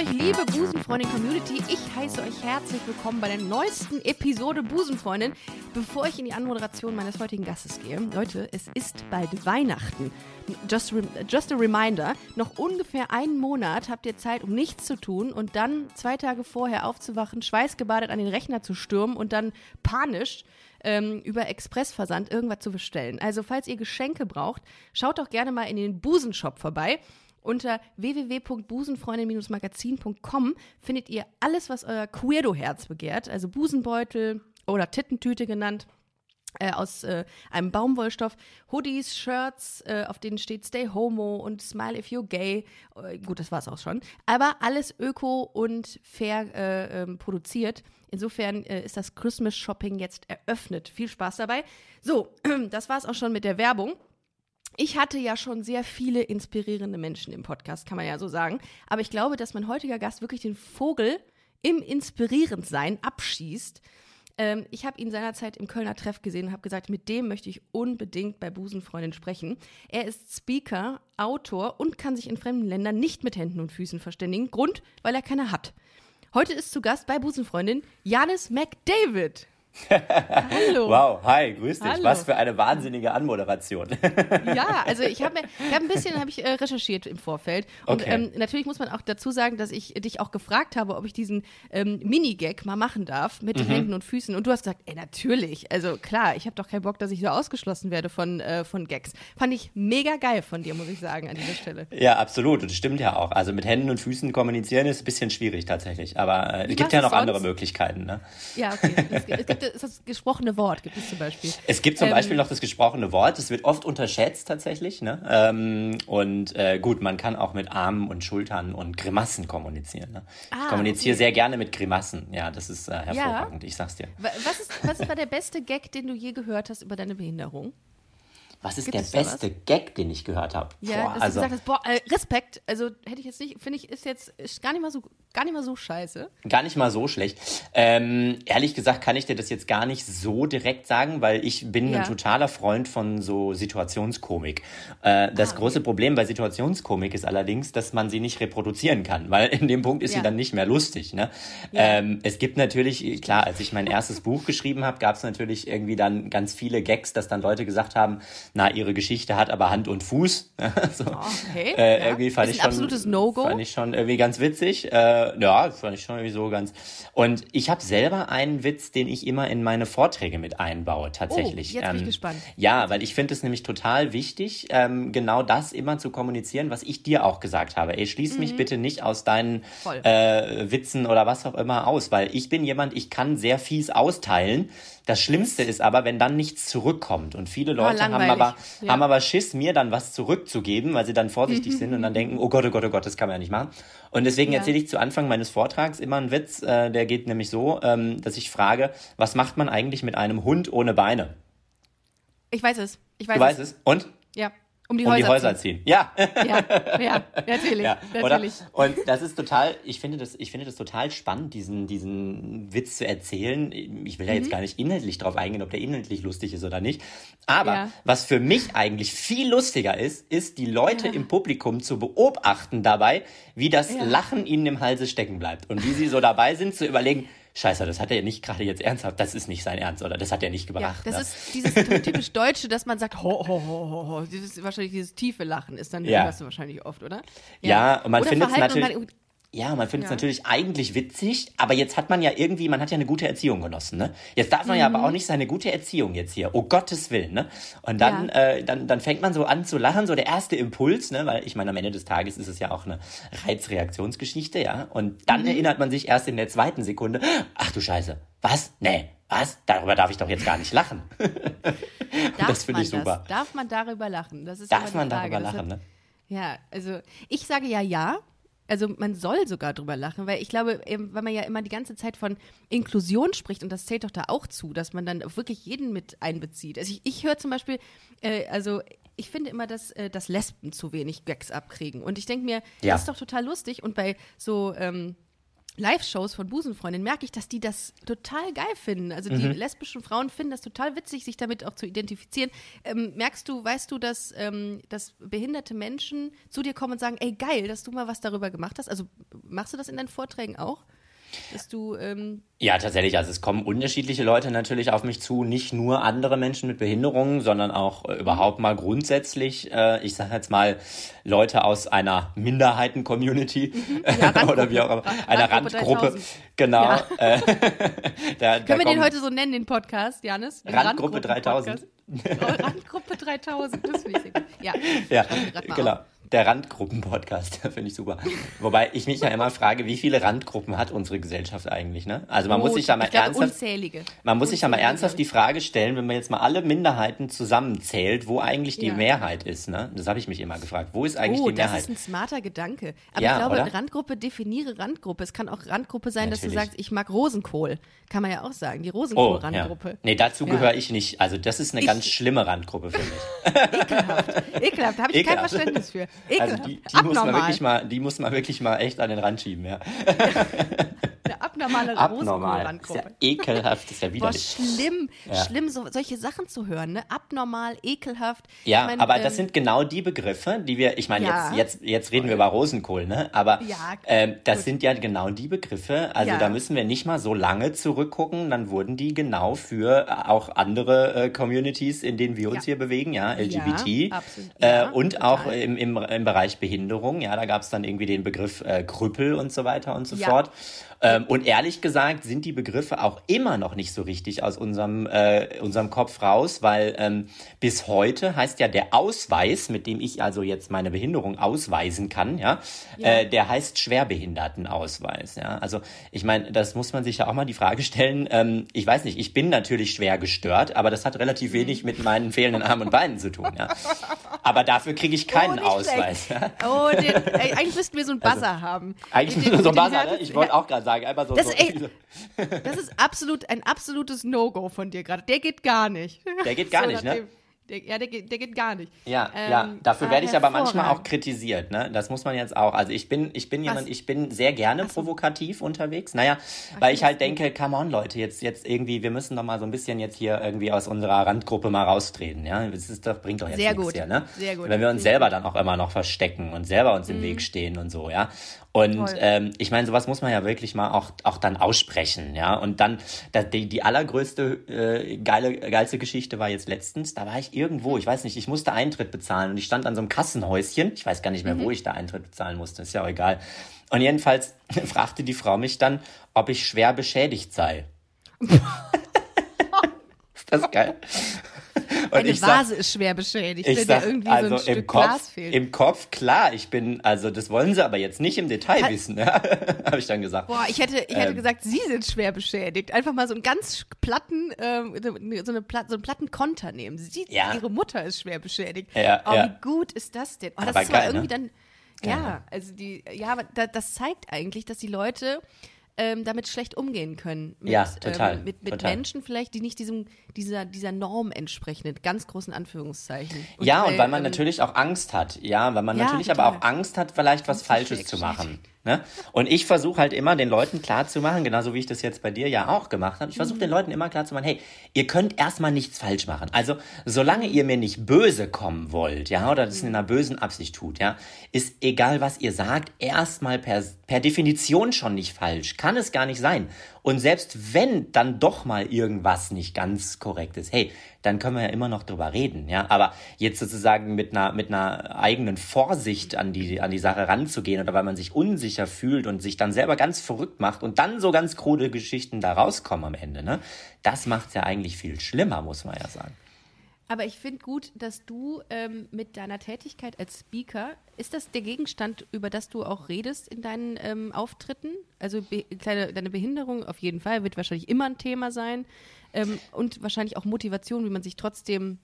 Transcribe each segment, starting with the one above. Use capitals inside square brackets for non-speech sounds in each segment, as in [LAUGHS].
Euch, liebe Busenfreundin-Community. Ich heiße euch herzlich willkommen bei der neuesten Episode Busenfreundin. Bevor ich in die Anmoderation meines heutigen Gastes gehe, Leute, es ist bald Weihnachten. Just, just a reminder, noch ungefähr einen Monat habt ihr Zeit, um nichts zu tun und dann zwei Tage vorher aufzuwachen, schweißgebadet an den Rechner zu stürmen und dann panisch ähm, über Expressversand irgendwas zu bestellen. Also falls ihr Geschenke braucht, schaut doch gerne mal in den Busenshop vorbei. Unter www.busenfreundin-magazin.com findet ihr alles, was euer Queerdo-Herz begehrt, also Busenbeutel oder Tittentüte genannt. Äh, aus äh, einem Baumwollstoff, Hoodies, Shirts, äh, auf denen steht Stay Homo und Smile if you're gay. Äh, gut, das war's auch schon. Aber alles öko und fair äh, ähm, produziert. Insofern äh, ist das Christmas Shopping jetzt eröffnet. Viel Spaß dabei. So, [CLEARS THROAT] das war's auch schon mit der Werbung. Ich hatte ja schon sehr viele inspirierende Menschen im Podcast, kann man ja so sagen. Aber ich glaube, dass mein heutiger Gast wirklich den Vogel im Inspirierendsein abschießt. Ähm, ich habe ihn seinerzeit im Kölner Treff gesehen und habe gesagt, mit dem möchte ich unbedingt bei Busenfreundin sprechen. Er ist Speaker, Autor und kann sich in fremden Ländern nicht mit Händen und Füßen verständigen. Grund, weil er keine hat. Heute ist zu Gast bei Busenfreundin Janis McDavid. Hallo. Wow, hi, grüß dich. Hallo. Was für eine wahnsinnige Anmoderation. [LAUGHS] ja, also ich habe hab ein bisschen hab ich, äh, recherchiert im Vorfeld. Und okay. ähm, natürlich muss man auch dazu sagen, dass ich dich auch gefragt habe, ob ich diesen ähm, Mini-Gag mal machen darf mit mhm. Händen und Füßen. Und du hast gesagt, ey, natürlich. Also klar, ich habe doch keinen Bock, dass ich so ausgeschlossen werde von, äh, von Gags. Fand ich mega geil von dir, muss ich sagen, an dieser Stelle. [LAUGHS] Ja, absolut. Und das stimmt ja auch. Also mit Händen und Füßen kommunizieren ist ein bisschen schwierig tatsächlich. Aber äh, es gibt ja noch sonst? andere Möglichkeiten. Ne? Ja, okay. Es, es gibt ist das gesprochene Wort, gibt es zum Beispiel. Es gibt zum ähm, Beispiel noch das gesprochene Wort, das wird oft unterschätzt tatsächlich. Ne? Ähm, und äh, gut, man kann auch mit Armen und Schultern und Grimassen kommunizieren. Ne? Ah, ich kommuniziere okay. sehr gerne mit Grimassen. Ja, das ist äh, hervorragend, ja. ich sag's dir. Was ist, was ist der beste Gag, den du je gehört hast über deine Behinderung? Was ist Gibt der beste Gag, den ich gehört habe? Ja, boah, dass also, du gesagt hast, boah, äh, Respekt. Also hätte ich jetzt nicht, finde ich, ist jetzt ist gar nicht mal so, gar nicht mal so scheiße. Gar nicht mal so schlecht. Ähm, ehrlich gesagt kann ich dir das jetzt gar nicht so direkt sagen, weil ich bin ja. ein totaler Freund von so Situationskomik. Äh, das ah, große okay. Problem bei Situationskomik ist allerdings, dass man sie nicht reproduzieren kann, weil in dem Punkt ist ja. sie dann nicht mehr lustig. Ne? Ja. Ähm, es gibt natürlich, klar, als ich mein erstes Buch geschrieben habe, gab es natürlich irgendwie dann ganz viele Gags, dass dann Leute gesagt haben, na, ihre Geschichte hat aber Hand und Fuß. [LAUGHS] so. okay. Äh, ja. Irgendwie fand ist ich schon, absolutes No-Go. Fand ich schon irgendwie ganz witzig. Äh, ja, fand ich schon irgendwie so ganz. Und ich habe selber einen Witz, den ich immer in meine Vorträge mit einbaue, tatsächlich. Oh, jetzt bin ich ähm, gespannt. Ja, weil ich finde es nämlich total wichtig, ähm, genau das immer zu kommunizieren, was ich dir auch gesagt habe. Ey, schließ mhm. mich bitte nicht aus deinen äh, Witzen oder was auch immer aus, weil ich bin jemand, ich kann sehr fies austeilen. Das Schlimmste ist aber, wenn dann nichts zurückkommt. Und viele ah, Leute oh, haben, aber, ja. haben aber Schiss, mir dann was zurückzugeben, weil sie dann vorsichtig sind und dann [LAUGHS] denken, oh Gott, oh Gott, oh Gott, das kann man ja nicht machen. Und deswegen ja. erzähle ich zu Anfang meines Vortrags immer einen Witz, äh, der geht nämlich so, ähm, dass ich frage, was macht man eigentlich mit einem Hund ohne Beine? Ich weiß es. Ich weiß du weißt es. Und? Ja. Um die, um Häuser, die Häuser ziehen. ziehen. Ja. ja. Ja, natürlich. [LAUGHS] Ja, natürlich. Und das ist total, ich finde das, ich finde das total spannend, diesen, diesen Witz zu erzählen. Ich will ja jetzt mhm. gar nicht inhaltlich drauf eingehen, ob der inhaltlich lustig ist oder nicht. Aber ja. was für mich eigentlich viel lustiger ist, ist die Leute ja. im Publikum zu beobachten dabei, wie das Lachen ihnen im Halse stecken bleibt und wie sie so dabei sind zu überlegen, Scheiße, das hat er ja nicht gerade jetzt ernsthaft, das ist nicht sein Ernst, oder das hat er nicht gebracht. Ja, das ne? ist dieses typisch [LAUGHS] Deutsche, dass man sagt, ho, ho, ho, ho, ho. Dieses, wahrscheinlich dieses tiefe Lachen ist dann, ja. hörst du wahrscheinlich oft, oder? Ja, ja und man findet es natürlich. Ja, man findet es ja. natürlich eigentlich witzig, aber jetzt hat man ja irgendwie, man hat ja eine gute Erziehung genossen, ne? Jetzt darf man mhm. ja aber mhm. auch nicht seine gute Erziehung jetzt hier, oh Gottes Willen, ne? Und dann, ja. äh, dann, dann fängt man so an zu lachen, so der erste Impuls, ne? Weil ich meine, am Ende des Tages ist es ja auch eine Reizreaktionsgeschichte, ja? Und dann mhm. erinnert man sich erst in der zweiten Sekunde, ach du Scheiße, was? Nee, was? Darüber darf ich doch jetzt gar nicht lachen. [LAUGHS] das finde ich super. Das? Darf man darüber lachen? Das ist darf man darüber lachen, ne? Ja, also ich sage ja ja, also man soll sogar drüber lachen, weil ich glaube, weil man ja immer die ganze Zeit von Inklusion spricht und das zählt doch da auch zu, dass man dann wirklich jeden mit einbezieht. Also ich, ich höre zum Beispiel, äh, also ich finde immer, dass, äh, dass Lesben zu wenig Gags abkriegen und ich denke mir, ja. das ist doch total lustig und bei so ähm, Live-Shows von Busenfreundinnen merke ich, dass die das total geil finden. Also die mhm. lesbischen Frauen finden das total witzig, sich damit auch zu identifizieren. Ähm, merkst du, weißt du, dass, ähm, dass behinderte Menschen zu dir kommen und sagen, ey geil, dass du mal was darüber gemacht hast? Also machst du das in deinen Vorträgen auch? Dass du ähm, ja, tatsächlich. Also es kommen unterschiedliche Leute natürlich auf mich zu, nicht nur andere Menschen mit Behinderungen, sondern auch äh, überhaupt mal grundsätzlich, äh, ich sage jetzt mal, Leute aus einer Minderheiten-Community mhm. ja, [LAUGHS] oder wie auch immer, einer Randgruppe. 3000. Genau. Ja. [LAUGHS] Äh, da, Können wir den heute so nennen, den Podcast, Janis? Randgruppe 3000. Randgruppe 3000, das finde ich sehr gut. Ja, [LAUGHS] ja genau. Auf der Randgruppen-Podcast, [LAUGHS] finde ich super. Wobei ich mich ja immer frage, wie viele Randgruppen hat unsere Gesellschaft eigentlich, ne? Also man oh, muss sich ja mal ernsthaft, unzählige. man muss sich ja mal ernsthaft die Frage stellen, wenn man jetzt mal alle Minderheiten zusammenzählt, wo eigentlich die ja. Mehrheit ist, ne? Das habe ich mich immer gefragt. Wo ist eigentlich oh, die Mehrheit? das ist ein smarter Gedanke. Aber ja, ich glaube, oder? Randgruppe definiere Randgruppe. Es kann auch Randgruppe sein, Natürlich. dass du sagst, ich mag Rosenkohl. Kann man ja auch sagen, die Rosenkohl-Randgruppe. Oh, ja. Nee, dazu gehöre ich nicht. Also das ist eine ich, ganz schlimme Randgruppe für mich. [LAUGHS] Ekelhaft. Ekelhaft, da habe ich Ekelhaft. kein Verständnis für. Ekelhaft. Also die, die muss man wirklich mal, die muss man wirklich mal echt an den Rand schieben, ja. [LAUGHS] Eine abnormale Abnormal. Ist ja ekelhaft, ist ja widerlich. Boah, schlimm, ja. schlimm, so, solche Sachen zu hören, ne? Abnormal, ekelhaft. Ja, ich mein, aber ähm, das sind genau die Begriffe, die wir, ich meine, ja. jetzt, jetzt, jetzt reden wir über Rosenkohl, ne? Aber ja, ähm, das gut. sind ja genau die Begriffe, also da müssen wir nicht mal so lange zurückgucken, dann wurden die genau für äh, auch andere äh, Communities, in denen wir uns hier bewegen, ja, LGBT äh, und total. auch im, im, im Bereich Behinderung, ja, da gab es dann irgendwie den Begriff äh, Krüppel und so weiter und so fort. Ähm, und ehrlich gesagt sind die Begriffe auch immer noch nicht so richtig aus unserem, äh, unserem Kopf raus, weil ähm, bis heute heißt ja der Ausweis, mit dem ich also jetzt meine Behinderung ausweisen kann, ja, ja. Äh, der heißt Schwerbehindertenausweis. Ja? Also ich meine, das muss man sich ja auch mal die Frage stellen. Ähm, ich weiß nicht, ich bin natürlich schwer gestört, aber das hat relativ mhm. wenig mit meinen fehlenden Armen und Beinen zu tun. Ja? Aber dafür kriege ich keinen oh, Ausweis. Ja? [LAUGHS] Oh, den, ey, eigentlich müssten wir so einen also, Buzzer also, haben. Eigentlich müssten wir so einen Buzzer, ne? Ich wollte auch gerade sagen. Einfach so. Das, so ey, das ist absolut ein absolutes No-Go von dir gerade. Der geht gar nicht. Der geht gar so, nicht, ne? Der, ja, der, der geht gar nicht. Ja, ähm, ja. Dafür ah, werde ich aber manchmal auch kritisiert, ne? Das muss man jetzt auch. Also ich bin, ich bin jemand, ich bin sehr gerne so. provokativ unterwegs. Naja, Ach, weil ich halt denke, come on, Leute, jetzt, jetzt irgendwie, wir müssen doch mal so ein bisschen jetzt hier irgendwie aus unserer Randgruppe mal raustreten, ja? Das ist doch, bringt doch jetzt sehr nichts gut. hier, ne? Sehr gut. Wenn wir uns selber dann auch immer noch verstecken und selber uns im mhm. Weg stehen und so, ja? Und ähm, ich meine, sowas muss man ja wirklich mal auch, auch dann aussprechen, ja. Und dann, da, die, die allergrößte äh, geile, geilste Geschichte war jetzt letztens, da war ich irgendwo, ich weiß nicht, ich musste Eintritt bezahlen und ich stand an so einem Kassenhäuschen, ich weiß gar nicht mehr, mhm. wo ich da Eintritt bezahlen musste, ist ja auch egal. Und jedenfalls [LAUGHS] fragte die Frau mich dann, ob ich schwer beschädigt sei. [LAUGHS] ist das geil? Eine Vase sag, ist schwer beschädigt, ich wenn sag, irgendwie also so ein Stück Kopf, Glas fehlt. Im Kopf, klar, ich bin, also das wollen sie aber jetzt nicht im Detail Hat, wissen, [LAUGHS] ja? habe ich dann gesagt. Boah, ich hätte, ich hätte ähm, gesagt, sie sind schwer beschädigt. Einfach mal so einen ganz platten, ähm, so, eine Plat, so einen platten Konter nehmen. Sie, ja. Ihre Mutter ist schwer beschädigt. Ja, oh, ja. wie gut ist das denn? Oh, das aber ist geil, irgendwie ne? dann, ja, also die, ja, aber das zeigt eigentlich, dass die Leute ähm, damit schlecht umgehen können. Mit, ja, total. Ähm, mit, mit total. Menschen vielleicht, die nicht diesem, dieser, dieser Norm entsprechen, in ganz großen Anführungszeichen. Und ja, weil, und weil man ähm, natürlich auch Angst hat. Ja, weil man ja, natürlich total. aber auch Angst hat, vielleicht was Falsches zu machen. Ne? Und ich versuche halt immer den Leuten klarzumachen, genauso wie ich das jetzt bei dir ja auch gemacht habe, ich versuche mhm. den Leuten immer klarzumachen, hey, ihr könnt erstmal nichts falsch machen. Also, solange ihr mir nicht böse kommen wollt, ja, oder das in einer bösen Absicht tut, ja, ist egal, was ihr sagt, erstmal per, per Definition schon nicht falsch. Kann es gar nicht sein. Und selbst wenn dann doch mal irgendwas nicht ganz korrekt ist, hey, dann können wir ja immer noch drüber reden, ja. Aber jetzt sozusagen mit einer, mit einer eigenen Vorsicht an die, an die Sache ranzugehen oder weil man sich unsicher fühlt und sich dann selber ganz verrückt macht und dann so ganz krude Geschichten da rauskommen am Ende, ne? Das macht's ja eigentlich viel schlimmer, muss man ja sagen. Aber ich finde gut, dass du ähm, mit deiner Tätigkeit als Speaker, ist das der Gegenstand, über das du auch redest in deinen ähm, Auftritten? Also be kleine, deine Behinderung auf jeden Fall wird wahrscheinlich immer ein Thema sein ähm, und wahrscheinlich auch Motivation, wie man sich trotzdem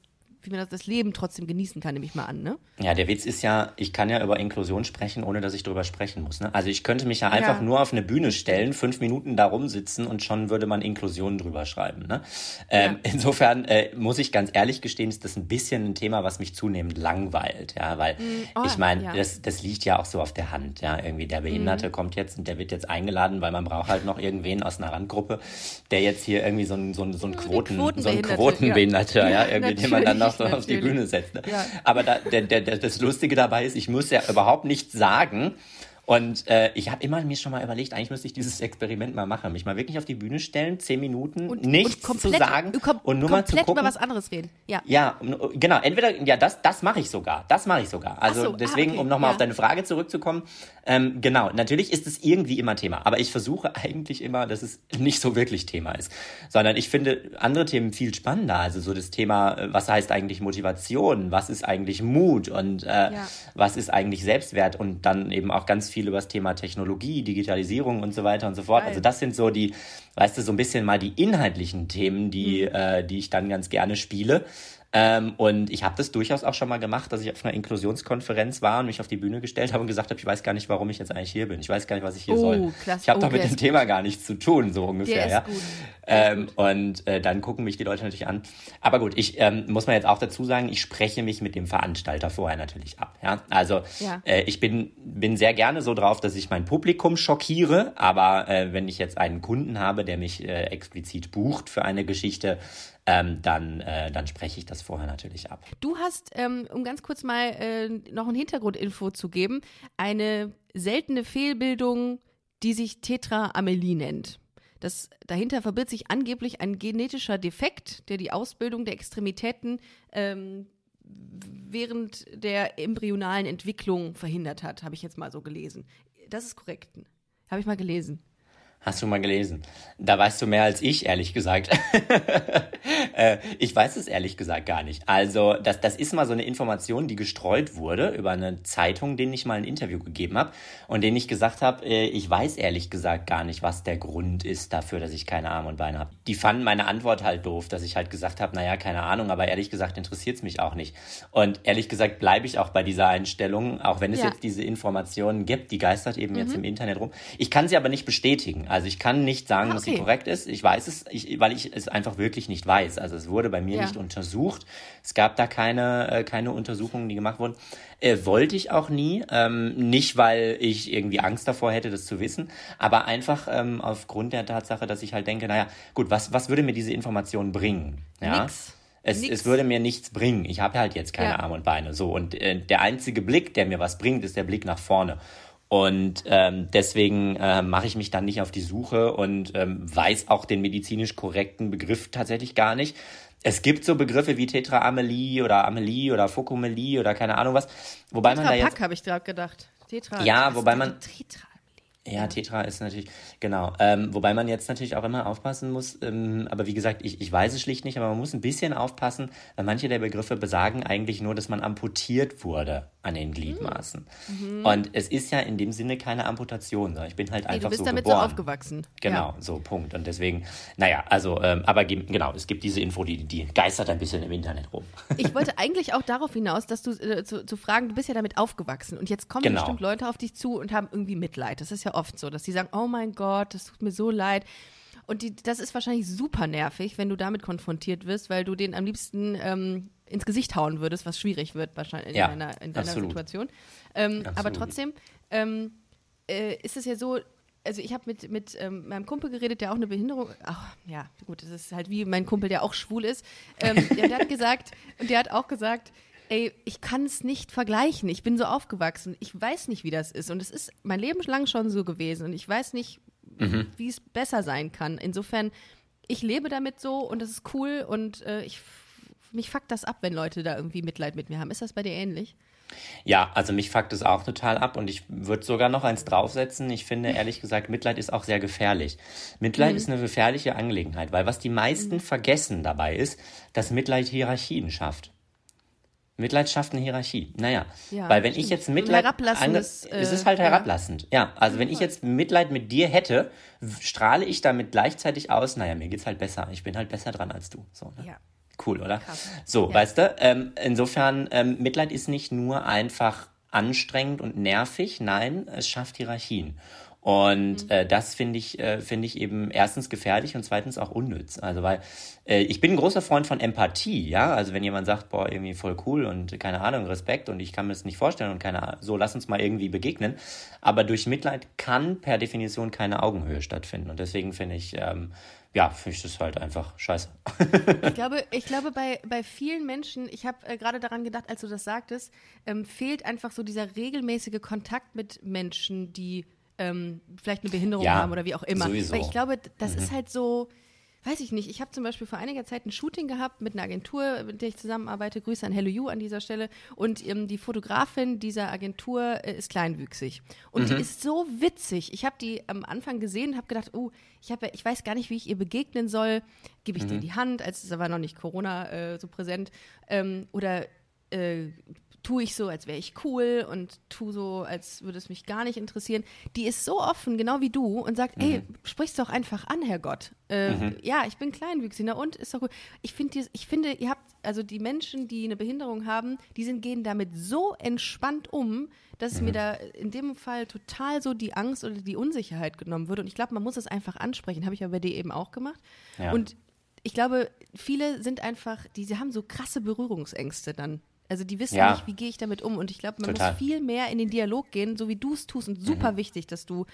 wie man das Leben trotzdem genießen kann, nehme ich mal an, ne? Ja, der Witz ist ja, ich kann ja über Inklusion sprechen, ohne dass ich drüber sprechen muss. Ne? Also ich könnte mich ja einfach ja. nur auf eine Bühne stellen, fünf Minuten da rumsitzen und schon würde man Inklusion drüber schreiben. Ne? Ähm, ja. Insofern äh, muss ich ganz ehrlich gestehen, ist das ein bisschen ein Thema, was mich zunehmend langweilt. Ja, weil mm, oh, ich meine, ja. das, das liegt ja auch so auf der Hand. Ja, irgendwie der Behinderte mm. kommt jetzt und der wird jetzt eingeladen, weil man braucht halt noch irgendwen aus einer Randgruppe, der jetzt hier irgendwie so ein, so ein, so ein Quoten, so ein Quotenbehinderter, ja, irgendwie, den man dann noch so auf die Bühne setzt. Ne? Ja. Aber da, der, der, das Lustige dabei ist, ich muss ja überhaupt nichts sagen. Und äh, ich habe immer mir schon mal überlegt, eigentlich müsste ich dieses Experiment mal machen, mich mal wirklich auf die Bühne stellen, zehn Minuten, und, nichts und komplett, zu sagen und nur mal zu gucken. über was anderes reden. Ja, ja genau. Entweder, ja, das, das mache ich sogar. Das mache ich sogar. Also so, ah, deswegen, ah, okay. um nochmal ja. auf deine Frage zurückzukommen, ähm, genau, natürlich ist es irgendwie immer Thema, aber ich versuche [LAUGHS] eigentlich immer, dass es nicht so wirklich Thema ist, sondern ich finde andere Themen viel spannender. Also so das Thema, äh, was heißt eigentlich Motivation, was ist eigentlich Mut und äh, ja. was ist eigentlich Selbstwert und dann eben auch ganz viel über das Thema Technologie, Digitalisierung und so weiter und so fort. Geil. Also das sind so die, weißt du, so ein bisschen mal die inhaltlichen Themen, die, mhm. äh, die ich dann ganz gerne spiele. Ähm, und ich habe das durchaus auch schon mal gemacht, dass ich auf einer Inklusionskonferenz war und mich auf die Bühne gestellt habe und gesagt habe, ich weiß gar nicht, warum ich jetzt eigentlich hier bin. Ich weiß gar nicht, was ich hier oh, soll. Klasse. Ich habe oh, doch mit dem Thema gar nichts zu tun, so ungefähr. ja. Ähm, und äh, dann gucken mich die Leute natürlich an. Aber gut, ich ähm, muss man jetzt auch dazu sagen, ich spreche mich mit dem Veranstalter vorher natürlich ab. Ja? Also ja. Äh, ich bin, bin sehr gerne so drauf, dass ich mein Publikum schockiere, aber äh, wenn ich jetzt einen Kunden habe, der mich äh, explizit bucht für eine Geschichte, ähm, dann, äh, dann spreche ich das vorher natürlich ab. Du hast, ähm, um ganz kurz mal äh, noch ein Hintergrundinfo zu geben, eine seltene Fehlbildung, die sich Tetraamelie nennt. Das, dahinter verbirgt sich angeblich ein genetischer Defekt, der die Ausbildung der Extremitäten ähm, während der embryonalen Entwicklung verhindert hat, habe ich jetzt mal so gelesen. Das ist korrekt. Habe ich mal gelesen. Hast du mal gelesen? Da weißt du mehr als ich, ehrlich gesagt. [LAUGHS] [LAUGHS] äh, ich weiß es ehrlich gesagt gar nicht. Also, das, das ist mal so eine Information, die gestreut wurde über eine Zeitung, denen ich mal ein Interview gegeben habe und denen ich gesagt habe, äh, ich weiß ehrlich gesagt gar nicht, was der Grund ist dafür, dass ich keine Arme und Beine habe. Die fanden meine Antwort halt doof, dass ich halt gesagt habe, naja, keine Ahnung, aber ehrlich gesagt interessiert es mich auch nicht. Und ehrlich gesagt bleibe ich auch bei dieser Einstellung, auch wenn es ja. jetzt diese Informationen gibt, die geistert eben mhm. jetzt im Internet rum. Ich kann sie aber nicht bestätigen. Also ich kann nicht sagen, ah, okay. dass sie korrekt ist. Ich weiß es, ich, weil ich es einfach wirklich nicht weiß. Also es wurde bei mir ja. nicht untersucht. Es gab da keine, äh, keine Untersuchungen, die gemacht wurden. Äh, wollte ich auch nie. Ähm, nicht, weil ich irgendwie Angst davor hätte, das zu wissen, aber einfach ähm, aufgrund der Tatsache, dass ich halt denke, naja, gut, was, was würde mir diese Information bringen? Ja? Nix. Es, es, würde mir nichts bringen. Ich habe halt jetzt keine ja. Arme und Beine. So und äh, der einzige Blick, der mir was bringt, ist der Blick nach vorne. Und ähm, deswegen äh, mache ich mich dann nicht auf die Suche und ähm, weiß auch den medizinisch korrekten Begriff tatsächlich gar nicht. Es gibt so Begriffe wie Tetraamelie oder Amelie oder Fokomelie oder keine Ahnung was, wobei Tetra man da jetzt habe ich gerade gedacht. Tetra. Ja, wobei man Tetra. Ja, Tetra ist natürlich, genau. Ähm, wobei man jetzt natürlich auch immer aufpassen muss, ähm, aber wie gesagt, ich, ich weiß es schlicht nicht, aber man muss ein bisschen aufpassen, weil manche der Begriffe besagen eigentlich nur, dass man amputiert wurde an den Gliedmaßen. Mhm. Und es ist ja in dem Sinne keine Amputation, sondern ich bin halt einfach so geboren. Du bist damit geboren. so aufgewachsen. Genau, ja. so, Punkt. Und deswegen, naja, also, ähm, aber genau, es gibt diese Info, die, die geistert ein bisschen im Internet rum. Ich [LAUGHS] wollte eigentlich auch darauf hinaus, dass du äh, zu, zu fragen, du bist ja damit aufgewachsen und jetzt kommen genau. bestimmt Leute auf dich zu und haben irgendwie Mitleid. Das ist ja oft so, dass sie sagen, oh mein Gott, das tut mir so leid. Und die, das ist wahrscheinlich super nervig, wenn du damit konfrontiert wirst, weil du den am liebsten ähm, ins Gesicht hauen würdest, was schwierig wird wahrscheinlich in ja, deiner, in deiner Situation. Ähm, aber trotzdem ähm, äh, ist es ja so, also ich habe mit, mit ähm, meinem Kumpel geredet, der auch eine Behinderung, ach ja, gut, das ist halt wie mein Kumpel, der auch schwul ist. Ähm, der, [LAUGHS] der hat gesagt, und der hat auch gesagt, ey, ich kann es nicht vergleichen. Ich bin so aufgewachsen. Ich weiß nicht, wie das ist. Und es ist mein Leben lang schon so gewesen. Und ich weiß nicht, mhm. wie es besser sein kann. Insofern, ich lebe damit so und das ist cool und äh, ich mich fuckt das ab, wenn Leute da irgendwie Mitleid mit mir haben. Ist das bei dir ähnlich? Ja, also mich fuckt es auch total ab und ich würde sogar noch eins draufsetzen. Ich finde ehrlich gesagt, Mitleid ist auch sehr gefährlich. Mitleid mhm. ist eine gefährliche Angelegenheit, weil was die meisten mhm. vergessen dabei ist, dass Mitleid Hierarchien schafft. Mitleid schafft eine Hierarchie. Naja, ja, weil wenn stimmt. ich jetzt Mitleid, herablassendes, äh, es ist halt herablassend. Ja, ja also wenn ich jetzt Mitleid mit dir hätte, strahle ich damit gleichzeitig aus, naja, mir geht's halt besser. Ich bin halt besser dran als du. So, ne? Ja, Cool, oder? Krass. So, ja. weißt du, ähm, insofern, ähm, Mitleid ist nicht nur einfach anstrengend und nervig, nein, es schafft Hierarchien. Und mhm. äh, das finde ich, äh, finde ich eben erstens gefährlich und zweitens auch unnütz. Also weil äh, ich bin ein großer Freund von Empathie, ja. Also wenn jemand sagt, boah, irgendwie voll cool und keine Ahnung, Respekt und ich kann mir das nicht vorstellen und keine Ahnung, so lass uns mal irgendwie begegnen. Aber durch Mitleid kann per Definition keine Augenhöhe stattfinden. Und deswegen finde ich, ähm, ja, finde ich das halt einfach scheiße. ich [LAUGHS] glaube, ich glaube bei, bei vielen Menschen, ich habe äh, gerade daran gedacht, als du das sagtest, ähm, fehlt einfach so dieser regelmäßige Kontakt mit Menschen, die ähm, vielleicht eine Behinderung ja, haben oder wie auch immer. Sowieso. Weil ich glaube, das mhm. ist halt so, weiß ich nicht. Ich habe zum Beispiel vor einiger Zeit ein Shooting gehabt mit einer Agentur, mit der ich zusammenarbeite. Grüße an Hello You an dieser Stelle. Und ähm, die Fotografin dieser Agentur äh, ist kleinwüchsig. Und mhm. die ist so witzig. Ich habe die am Anfang gesehen und habe gedacht, oh, ich, hab, ich weiß gar nicht, wie ich ihr begegnen soll. Gebe ich mhm. dir die Hand, als es aber noch nicht Corona äh, so präsent. Ähm, oder äh, tue ich so, als wäre ich cool und tue so, als würde es mich gar nicht interessieren. Die ist so offen, genau wie du, und sagt, mhm. ey, sprich's doch einfach an, Herr Gott. Äh, mhm. Ja, ich bin kleinwüchsig, na und ist doch gut. Ich, find, ich finde, ihr habt, also die Menschen, die eine Behinderung haben, die sind, gehen damit so entspannt um, dass mhm. mir da in dem Fall total so die Angst oder die Unsicherheit genommen wird. Und ich glaube, man muss es einfach ansprechen. Habe ich ja bei dir eben auch gemacht. Ja. Und ich glaube, viele sind einfach, die, sie haben so krasse Berührungsängste dann also die wissen ja. nicht, wie gehe ich damit um. Und ich glaube, man Total. muss viel mehr in den Dialog gehen, so wie du es tust. Und super mhm. wichtig, dass du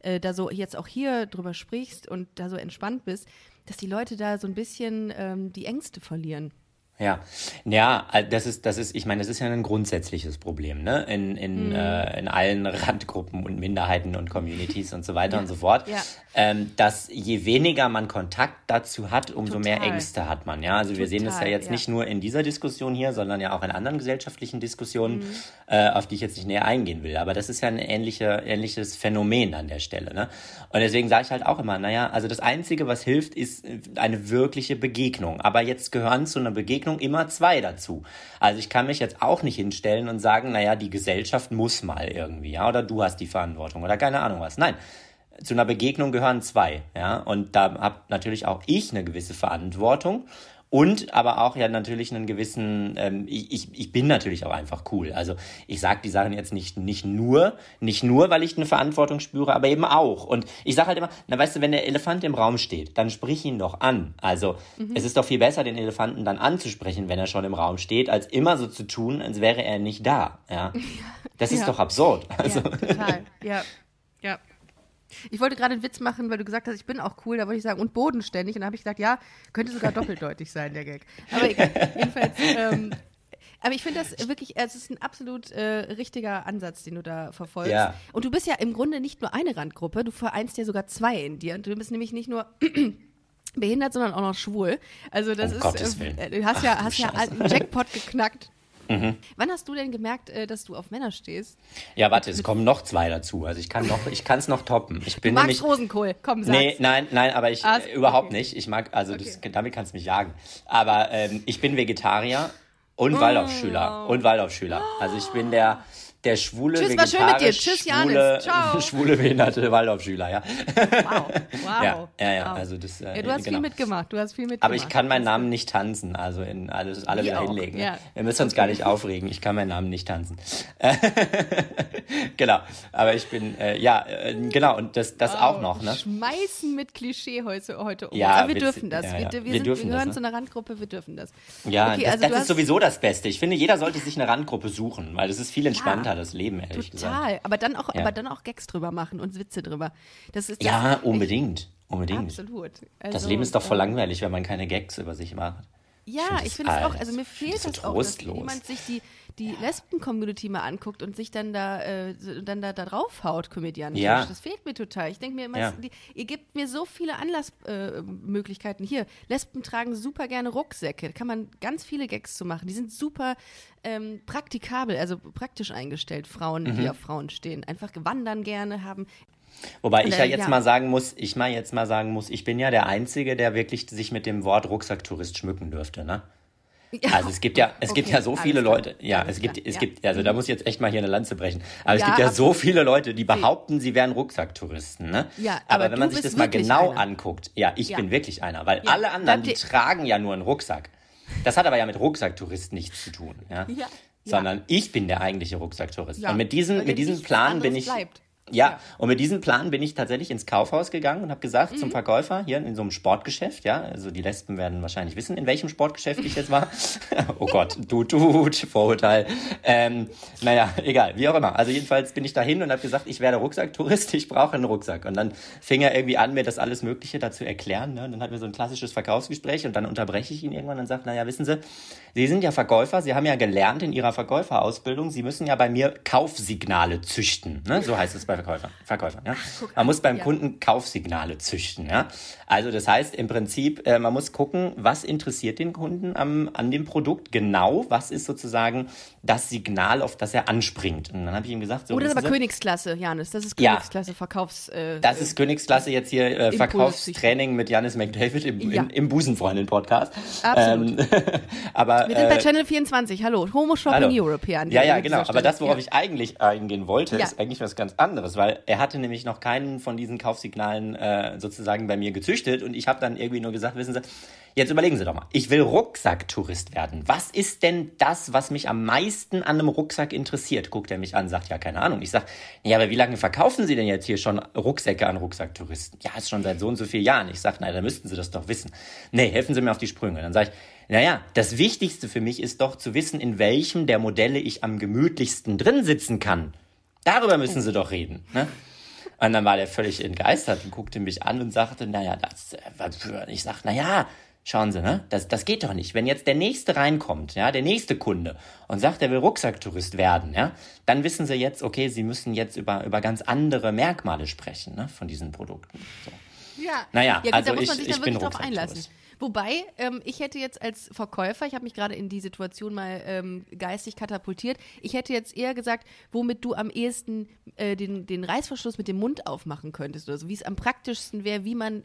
äh, da so jetzt auch hier drüber sprichst und da so entspannt bist, dass die Leute da so ein bisschen ähm, die Ängste verlieren. Ja, ja, äh, das ist, das ist, ich meine, das ist ja ein grundsätzliches Problem, ne? In, in, mhm. äh, in allen [LAUGHS] Randgruppen und Minderheiten und Communities und so weiter ja. und so fort. Ja. Ähm, dass je weniger man Kontakt dazu hat, umso Total. mehr Ängste hat man, ja. Also Total, wir sehen das ja jetzt ja. nicht nur in dieser Diskussion hier, sondern ja auch in anderen gesellschaftlichen Diskussionen, mhm. äh, auf die ich jetzt nicht näher eingehen will. Aber das ist ja ein ähnliche, ähnliches Phänomen an der Stelle, ne? Und deswegen sage ich halt auch immer, naja, also das Einzige, was hilft, ist eine wirkliche Begegnung. Aber jetzt gehören zu einer Begegnung Begegnung immer zwei dazu. Also ich kann mich jetzt auch nicht hinstellen und sagen, naja, die Gesellschaft muss mal irgendwie, ja, oder du hast die Verantwortung oder keine Ahnung was. Nein, zu einer Begegnung gehören zwei, ja, und da habe natürlich auch ich eine gewisse Verantwortung und aber auch ja natürlich einen gewissen, ähm, ich, ich, bin natürlich auch einfach cool. Also ich sage die Sachen jetzt nicht, nicht nur, nicht nur, weil ich eine Verantwortung spüre, aber eben auch. Und ich sage halt immer, na weißt du, wenn der Elefant im Raum steht, dann sprich ihn doch an. Also mhm. es ist doch viel besser, den Elefanten dann anzusprechen, wenn er schon im Raum steht, als immer so zu tun, als wäre er nicht da. Ja. [LAUGHS] Das ist ja. doch absurd. Also. Ja, total. [LAUGHS] Ja. Ja. Ich wollte gerade einen Witz machen, weil du gesagt hast, ich bin auch cool. Da wollte ich sagen, und bodenständig. Und dann habe ich gesagt, ja, könnte sogar doppeldeutig sein, der Gag. Aber egal. [LAUGHS] Jedenfalls. Ähm, aber ich finde das wirklich, es ist ein absolut äh, richtiger Ansatz, den du da verfolgst. Ja. Und du bist ja im Grunde nicht nur eine Randgruppe, du vereinst ja sogar zwei in dir. Und du bist nämlich nicht nur [CLEARS THROAT] behindert, sondern auch noch schwul. Also das um ist, äh, du hast ja, hast ja einen Jackpot geknackt. Mhm. Wann hast du denn gemerkt, äh, dass du auf Männer stehst? Ja, warte, es kommen noch zwei dazu. Also ich kann noch, ich kann es noch toppen. Ich bin du magst nämlich, Rosenkohl, komm, sag's. Nee, nein, nein, aber ich ah, äh, überhaupt okay. nicht. Ich mag, also okay. das, damit kannst du mich jagen. Aber ähm, ich bin Vegetarier und oh. Waldorfschüler und Waldorfschüler. Also ich bin der der schwule, Tschüss, war schön mit dir. Tschüss, schwule, Ciao. [LAUGHS] schwule behinderte Waldorfschüler, ja. Wow, [LAUGHS] wow. Ja, ja, ja wow. also das, äh, ja, du hast genau. viel mitgemacht, du hast viel mitgemacht. Aber ich kann meinen Namen nicht tanzen, also in alles, alle wieder auch. hinlegen. Ja. Wir müssen uns gar nicht aufregen, ich kann meinen Namen nicht tanzen. [LAUGHS] genau, aber ich bin, äh, ja, äh, genau, und das, das wow. auch noch, ne? Schmeißen mit Klischee heute, heute um. Ja, aber wir dürfen das. Wir, wir, wir, dürfen wir gehören das, ne? zu einer Randgruppe, wir dürfen das. Ja, okay, das, also das ist sowieso das Beste. Ich finde, jeder sollte sich eine Randgruppe suchen, weil das ist viel entspannter das Leben, ehrlich Total. gesagt. Total, aber dann auch, ja. aber dann auch Gags drüber machen und Witze drüber. Das ist ja, unbedingt, unbedingt. Absolut. Also, das Leben ist doch voll langweilig, wenn man keine Gags über sich macht. Ja, ich finde es auch, also mir fehlt so das auch, dass jemand sich die, die Lesben-Community mal anguckt und sich dann da, äh, dann da, da draufhaut, komödiantisch. Ja. Das fehlt mir total. Ich denke mir immer, ja. die, ihr gebt mir so viele Anlassmöglichkeiten. Äh, Hier, Lesben tragen super gerne Rucksäcke. Da kann man ganz viele Gags zu machen. Die sind super ähm, praktikabel, also praktisch eingestellt, Frauen, mhm. die auf Frauen stehen. Einfach wandern gerne, haben Wobei ich ja jetzt ja. mal sagen muss, ich mal jetzt mal sagen muss, ich bin ja der Einzige, der wirklich sich mit dem Wort Rucksacktourist schmücken dürfte, ne? Also es gibt ja, es okay, gibt ja so viele Leute, ja, es gibt, es ja. gibt, also da muss ich jetzt echt mal hier eine Lanze brechen. Aber ja, es gibt ja so viele Leute, die behaupten, sie wären Rucksacktouristen, ne? Ja, aber, aber wenn man sich das mal genau einer. anguckt, ja, ich bin wirklich einer, weil alle anderen, die tragen ja nur einen Rucksack. Das hat aber ja mit Rucksacktourist nichts zu tun, ja. ja sondern ja. ich bin der eigentliche Rucksacktourist. Ja, und mit diesem, mit diesem Plan bin ich. Bleibt. Ja, ja, und mit diesem Plan bin ich tatsächlich ins Kaufhaus gegangen und habe gesagt mhm. zum Verkäufer hier in so einem Sportgeschäft, ja, also die Lesben werden wahrscheinlich wissen, in welchem Sportgeschäft ich jetzt war. [LAUGHS] oh Gott, du tut, Vorurteil. Ähm, naja, egal, wie auch immer. Also jedenfalls bin ich dahin und habe gesagt, ich werde Rucksacktourist, [LAUGHS] ich brauche einen Rucksack. Und dann fing er irgendwie an, mir das alles Mögliche dazu erklären. Ne? Und dann hatten wir so ein klassisches Verkaufsgespräch und dann unterbreche ich ihn irgendwann und sage, naja, wissen Sie, Sie sind ja Verkäufer, Sie haben ja gelernt in Ihrer Verkäuferausbildung, Sie müssen ja bei mir Kaufsignale züchten. Ne? So heißt es bei Verkäufer, Verkäufern. Ja? Man muss beim ja. Kunden Kaufsignale züchten. Ja? Also das heißt im Prinzip, äh, man muss gucken, was interessiert den Kunden am, an dem Produkt genau, was ist sozusagen das Signal, auf das er anspringt. Und dann habe ich ihm gesagt, so. Oder aber Königsklasse, Janis, das ist Königsklasse, ja, Verkaufs. Äh, das ist Königsklasse jetzt hier äh, Verkaufstraining mit Janis McDavid im, ja. im Busenfreundin-Podcast. Absolut. Ähm, [LAUGHS] aber, Wir sind bei äh, Channel 24, hallo, Homo Shopping hallo. Europe hier an Ja, ja, genau. Aber das, worauf ich eigentlich eingehen wollte, ist eigentlich was ganz anderes, weil er hatte nämlich noch keinen von diesen Kaufsignalen äh, sozusagen bei mir gezüchtet und ich habe dann irgendwie nur gesagt, wissen Sie, Jetzt überlegen Sie doch mal. Ich will Rucksacktourist werden. Was ist denn das, was mich am meisten an einem Rucksack interessiert? Guckt er mich an, sagt ja keine Ahnung. Ich sag, ja, aber wie lange verkaufen Sie denn jetzt hier schon Rucksäcke an Rucksacktouristen? Ja, ist schon seit so und so vielen Jahren. Ich sag, na, da müssten Sie das doch wissen. Nee, helfen Sie mir auf die Sprünge. Dann sage ich, naja, das Wichtigste für mich ist doch zu wissen, in welchem der Modelle ich am gemütlichsten drin sitzen kann. Darüber müssen Sie doch reden. Ne? Und dann war der völlig entgeistert und guckte mich an und sagte, naja, das, äh, ich sag, naja, Schauen Sie, ne? Das, das geht doch nicht. Wenn jetzt der nächste reinkommt, ja, der nächste Kunde und sagt, er will Rucksacktourist werden, ja, dann wissen Sie jetzt, okay, Sie müssen jetzt über, über ganz andere Merkmale sprechen, ne, von diesen Produkten. So. Ja. Naja, ja, gut, also da muss man sich ich, ich bin drauf einlassen. Wobei, ähm, ich hätte jetzt als Verkäufer, ich habe mich gerade in die Situation mal ähm, geistig katapultiert, ich hätte jetzt eher gesagt, womit du am ehesten äh, den, den Reißverschluss mit dem Mund aufmachen könntest oder so, wie es am praktischsten wäre, wie man,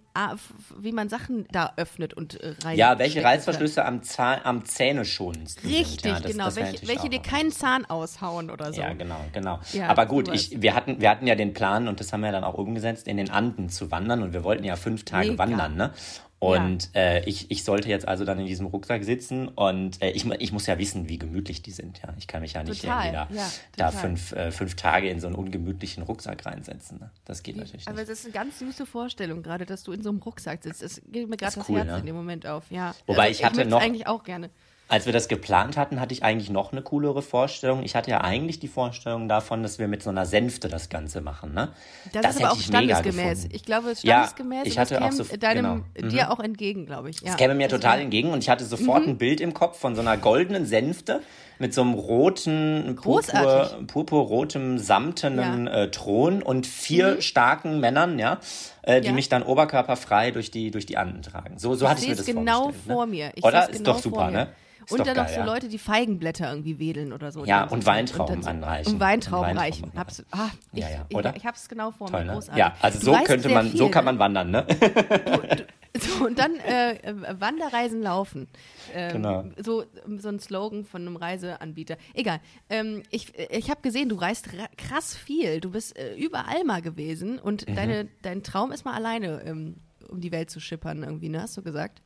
wie man Sachen da öffnet und äh, rein. Ja, welche Reißverschlüsse am, Zahn, am Zähne schonendsten Richtig, ja, das, genau. Das welche, welche dir keinen Zahn aushauen oder so. Ja, genau, genau. Ja, Aber gut, ich, wir, hatten, wir hatten ja den Plan, und das haben wir dann auch umgesetzt, in den Anden zu wandern und wir wollten ja fünf Tage Mega. wandern, ne? Und ja. äh, ich, ich sollte jetzt also dann in diesem Rucksack sitzen und äh, ich, ich muss ja wissen, wie gemütlich die sind. Ja, ich kann mich ja nicht irgendwie da, ja, da fünf, äh, fünf Tage in so einen ungemütlichen Rucksack reinsetzen. Ne? Das geht natürlich Aber nicht. Aber das ist eine ganz süße Vorstellung, gerade, dass du in so einem Rucksack sitzt. Das geht mir gerade das, cool, Herz ne? in dem Moment auf. Ja. Wobei also, ich hatte ich noch eigentlich auch gerne. Als wir das geplant hatten, hatte ich eigentlich noch eine coolere Vorstellung. Ich hatte ja eigentlich die Vorstellung davon, dass wir mit so einer Sänfte das Ganze machen. Ne? Das, das ist aber auch standesgemäß. Ich glaube, es ist standesgemäß. Ja, ich hatte auch so, deinem, genau. dir mhm. auch entgegen, glaube ich. Ja. Das käme mir das total entgegen und ich hatte sofort mhm. ein Bild im Kopf von so einer goldenen Sänfte mit so einem roten, purpur, purpurrotem, samtenen ja. äh, Thron und vier mhm. starken Männern, ja, äh, die ja. mich dann oberkörperfrei durch die, durch die Anden tragen. So, so hatte ich mir das genau vorgestellt. genau vor ne? mir. Ich Oder? Ist genau doch super, ne? Ist und dann geil, noch so ja. Leute, die Feigenblätter irgendwie wedeln oder so. Ja, und Weintrauben so, anreichen. Und Weintrauben reichen. Hab's, ah, ich, ja, ja, oder? ich, ich hab's genau vor Toll, mir. Ne? Ja, also du so könnte man, viel, so kann man wandern, ne? Du, du, so, und dann äh, Wanderreisen laufen. Ähm, genau. So, so ein Slogan von einem Reiseanbieter. Egal. Ähm, ich ich habe gesehen, du reist krass viel. Du bist äh, überall mal gewesen und mhm. deine, dein Traum ist mal alleine ähm, um die Welt zu schippern, irgendwie, ne? Hast du gesagt?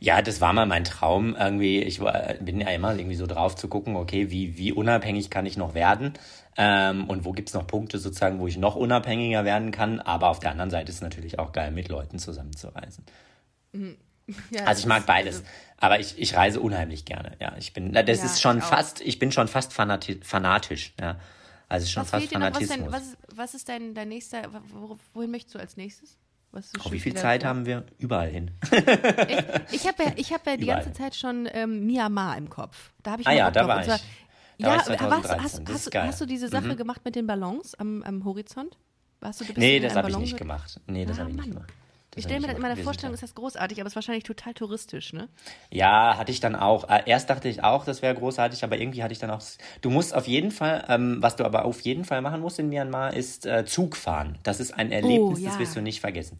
Ja, das war mal mein Traum. Irgendwie, ich bin ja immer irgendwie so drauf zu gucken, okay, wie, wie unabhängig kann ich noch werden? Ähm, und wo gibt's noch Punkte sozusagen, wo ich noch unabhängiger werden kann? Aber auf der anderen Seite ist es natürlich auch geil, mit Leuten zusammenzureisen. Mhm. [LAUGHS] Ja, also ich mag beides, also aber ich, ich reise unheimlich gerne. Ja, ich bin, das ja, ist schon fast, ich bin schon fast fanati fanatisch. Ja, also schon was fast Fanatismus. Was, denn, was, was, ist dein, dein nächster? Wohin möchtest du als nächstes? Oh, wie viel Zeit haben wir? Überall hin. ich habe ja, ich hab ja die ganze Zeit schon ähm, Myanmar im Kopf. Da habe ich ah ja, da war ich. Zwar, da ja, war ich hast, hast, hast, du diese Sache mhm. gemacht mit den Ballons am, am Horizont? Hast du, nee, das habe ich nicht gemacht. Nee, das ah, habe ich nicht gemacht. Ich stelle mir das immer in der Vorstellung, ist das großartig, aber es ist wahrscheinlich total touristisch, ne? Ja, hatte ich dann auch. Äh, erst dachte ich auch, das wäre großartig, aber irgendwie hatte ich dann auch. Du musst auf jeden Fall, ähm, was du aber auf jeden Fall machen musst in Myanmar, ist äh, Zug fahren. Das ist ein Erlebnis, oh, ja. das wirst du nicht vergessen.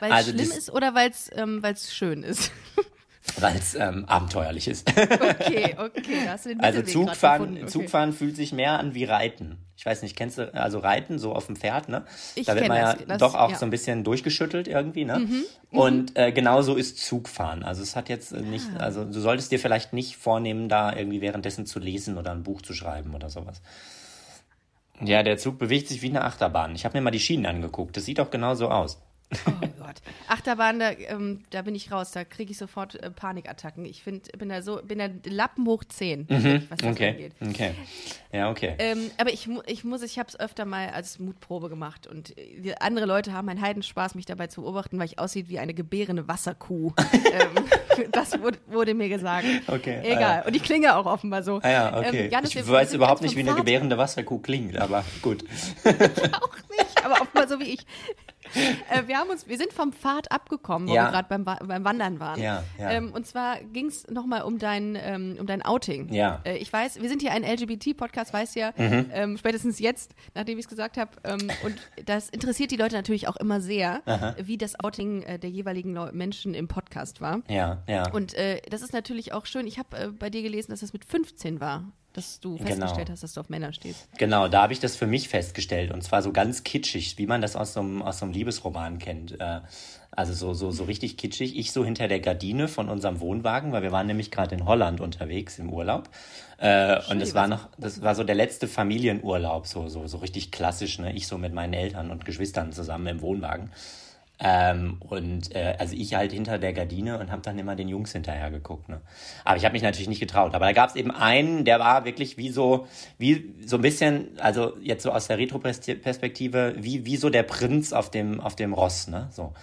Weil es also schlimm ist oder weil es ähm, schön ist? [LAUGHS] weil es ähm, abenteuerlich ist. Okay, [LAUGHS] okay. Da hast du den also Zugfahren. Okay. Zugfahren fühlt sich mehr an wie Reiten. Ich weiß nicht, kennst du, also Reiten so auf dem Pferd, ne? Ich da wird man ja das. Das- doch auch ja. Mhm, so ein bisschen durchgeschüttelt irgendwie, ne? Und äh, genauso ist Zugfahren. Also es hat jetzt äh, nicht, Ah. also du solltest dir vielleicht nicht vornehmen, da irgendwie währenddessen zu lesen oder ein Buch zu schreiben oder sowas. Ja, der Zug bewegt sich wie eine Achterbahn. Ich habe mir mal die Schienen angeguckt. Das sieht auch genau so aus. Oh Gott. Achterbahn, da, ähm, da bin ich raus. Da kriege ich sofort äh, Panikattacken. Ich find, bin da so, bin da Lappen hoch 10, was das Mhm. Okay, angeht. okay. Ja, okay. Ähm, aber ich, ich muss, ich habe es öfter mal als Mutprobe gemacht und äh, andere Leute haben einen Heidenspaß, mich dabei zu beobachten, weil ich aussieht wie eine gebärende Wasserkuh. [LAUGHS] ähm, das wurde, wurde mir gesagt. Okay, ah, Egal. Und ich klinge auch offenbar so. Ah ja, okay. Ähm, Janis, ich weiß überhaupt nicht, wie eine gebärende Wasserkuh klingt, aber gut. [LAUGHS] auch nicht, aber offenbar so wie ich. [LAUGHS] Äh, wir haben uns, wir sind vom Pfad abgekommen, wo Ja. wir gerade beim, beim Wandern waren. Ja, ja. Ähm, und zwar ging es nochmal um dein, ähm, um dein Outing. Ja. Mhm. Äh, ich weiß, wir sind hier ein LGBT-Podcast, weiß ja, ähm, spätestens jetzt, nachdem ich es gesagt habe. Ähm, und das interessiert die Leute natürlich auch immer sehr, wie das Outing äh, der jeweiligen Leu Menschen im Podcast war. Ja, ja. Und äh, das ist natürlich auch schön. Ich habe äh, bei dir gelesen, dass das mit 15 war, dass du Genau. festgestellt hast, dass du auf Männer stehst. Genau, da habe ich das für mich festgestellt und zwar so ganz kitschig, wie man das aus so einem, aus so einem Liebesroman kennt. Äh, Also so, so, so richtig kitschig. Ich so hinter der Gardine von unserem Wohnwagen, weil wir waren nämlich gerade in Holland unterwegs im Urlaub. Äh, und das war noch, das war so der letzte Familienurlaub, so, so, so richtig klassisch, ne? Ich so mit meinen Eltern und Geschwistern zusammen im Wohnwagen. Ähm, und äh, also ich halt hinter der Gardine und habe dann immer den Jungs hinterher geguckt. Ne? Aber ich habe mich natürlich nicht getraut. Aber da gab es eben einen, der war wirklich wie so, wie so ein bisschen, also jetzt so aus der Retro-Perspektive, wie, wie so der Prinz auf dem, auf dem Ross, ne? So.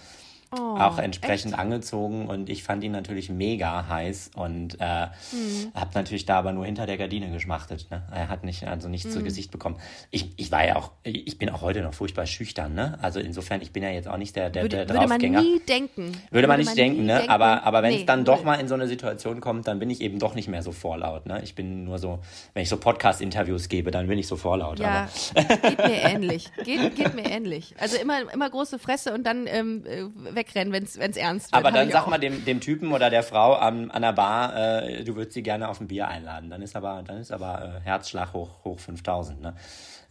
Oh, auch entsprechend angezogen und ich fand ihn natürlich mega heiß und äh, Mhm. habe natürlich da aber nur hinter der Gardine geschmachtet. Ne? Er hat nicht also nichts Mhm. zu Gesicht bekommen. Ich, ich war ja auch, ich bin auch heute noch furchtbar schüchtern. Ne? Also insofern, ich bin ja jetzt auch nicht der, der, Würde, der würde man Draufgänger. nie denken. Würde man nicht denken, nie ne? denken. Aber, aber wenn es Nee, dann doch mal in so eine Situation kommt, dann bin ich eben doch nicht mehr so vorlaut. Ne? Ich bin nur so, wenn ich so Podcast-Interviews gebe, dann bin ich so vorlaut. Ja, Aber geht mir ähnlich. Geht, geht mir ähnlich. Also immer, immer große Fresse und dann ähm, äh, wegrennen, wenn es ernst wird. Aber dann sag auch. mal dem, dem Typen oder der Frau an, an der Bar, äh, du würdest sie gerne auf ein Bier einladen. Dann ist aber, dann ist aber äh, Herzschlag hoch, hoch 5000. Ne?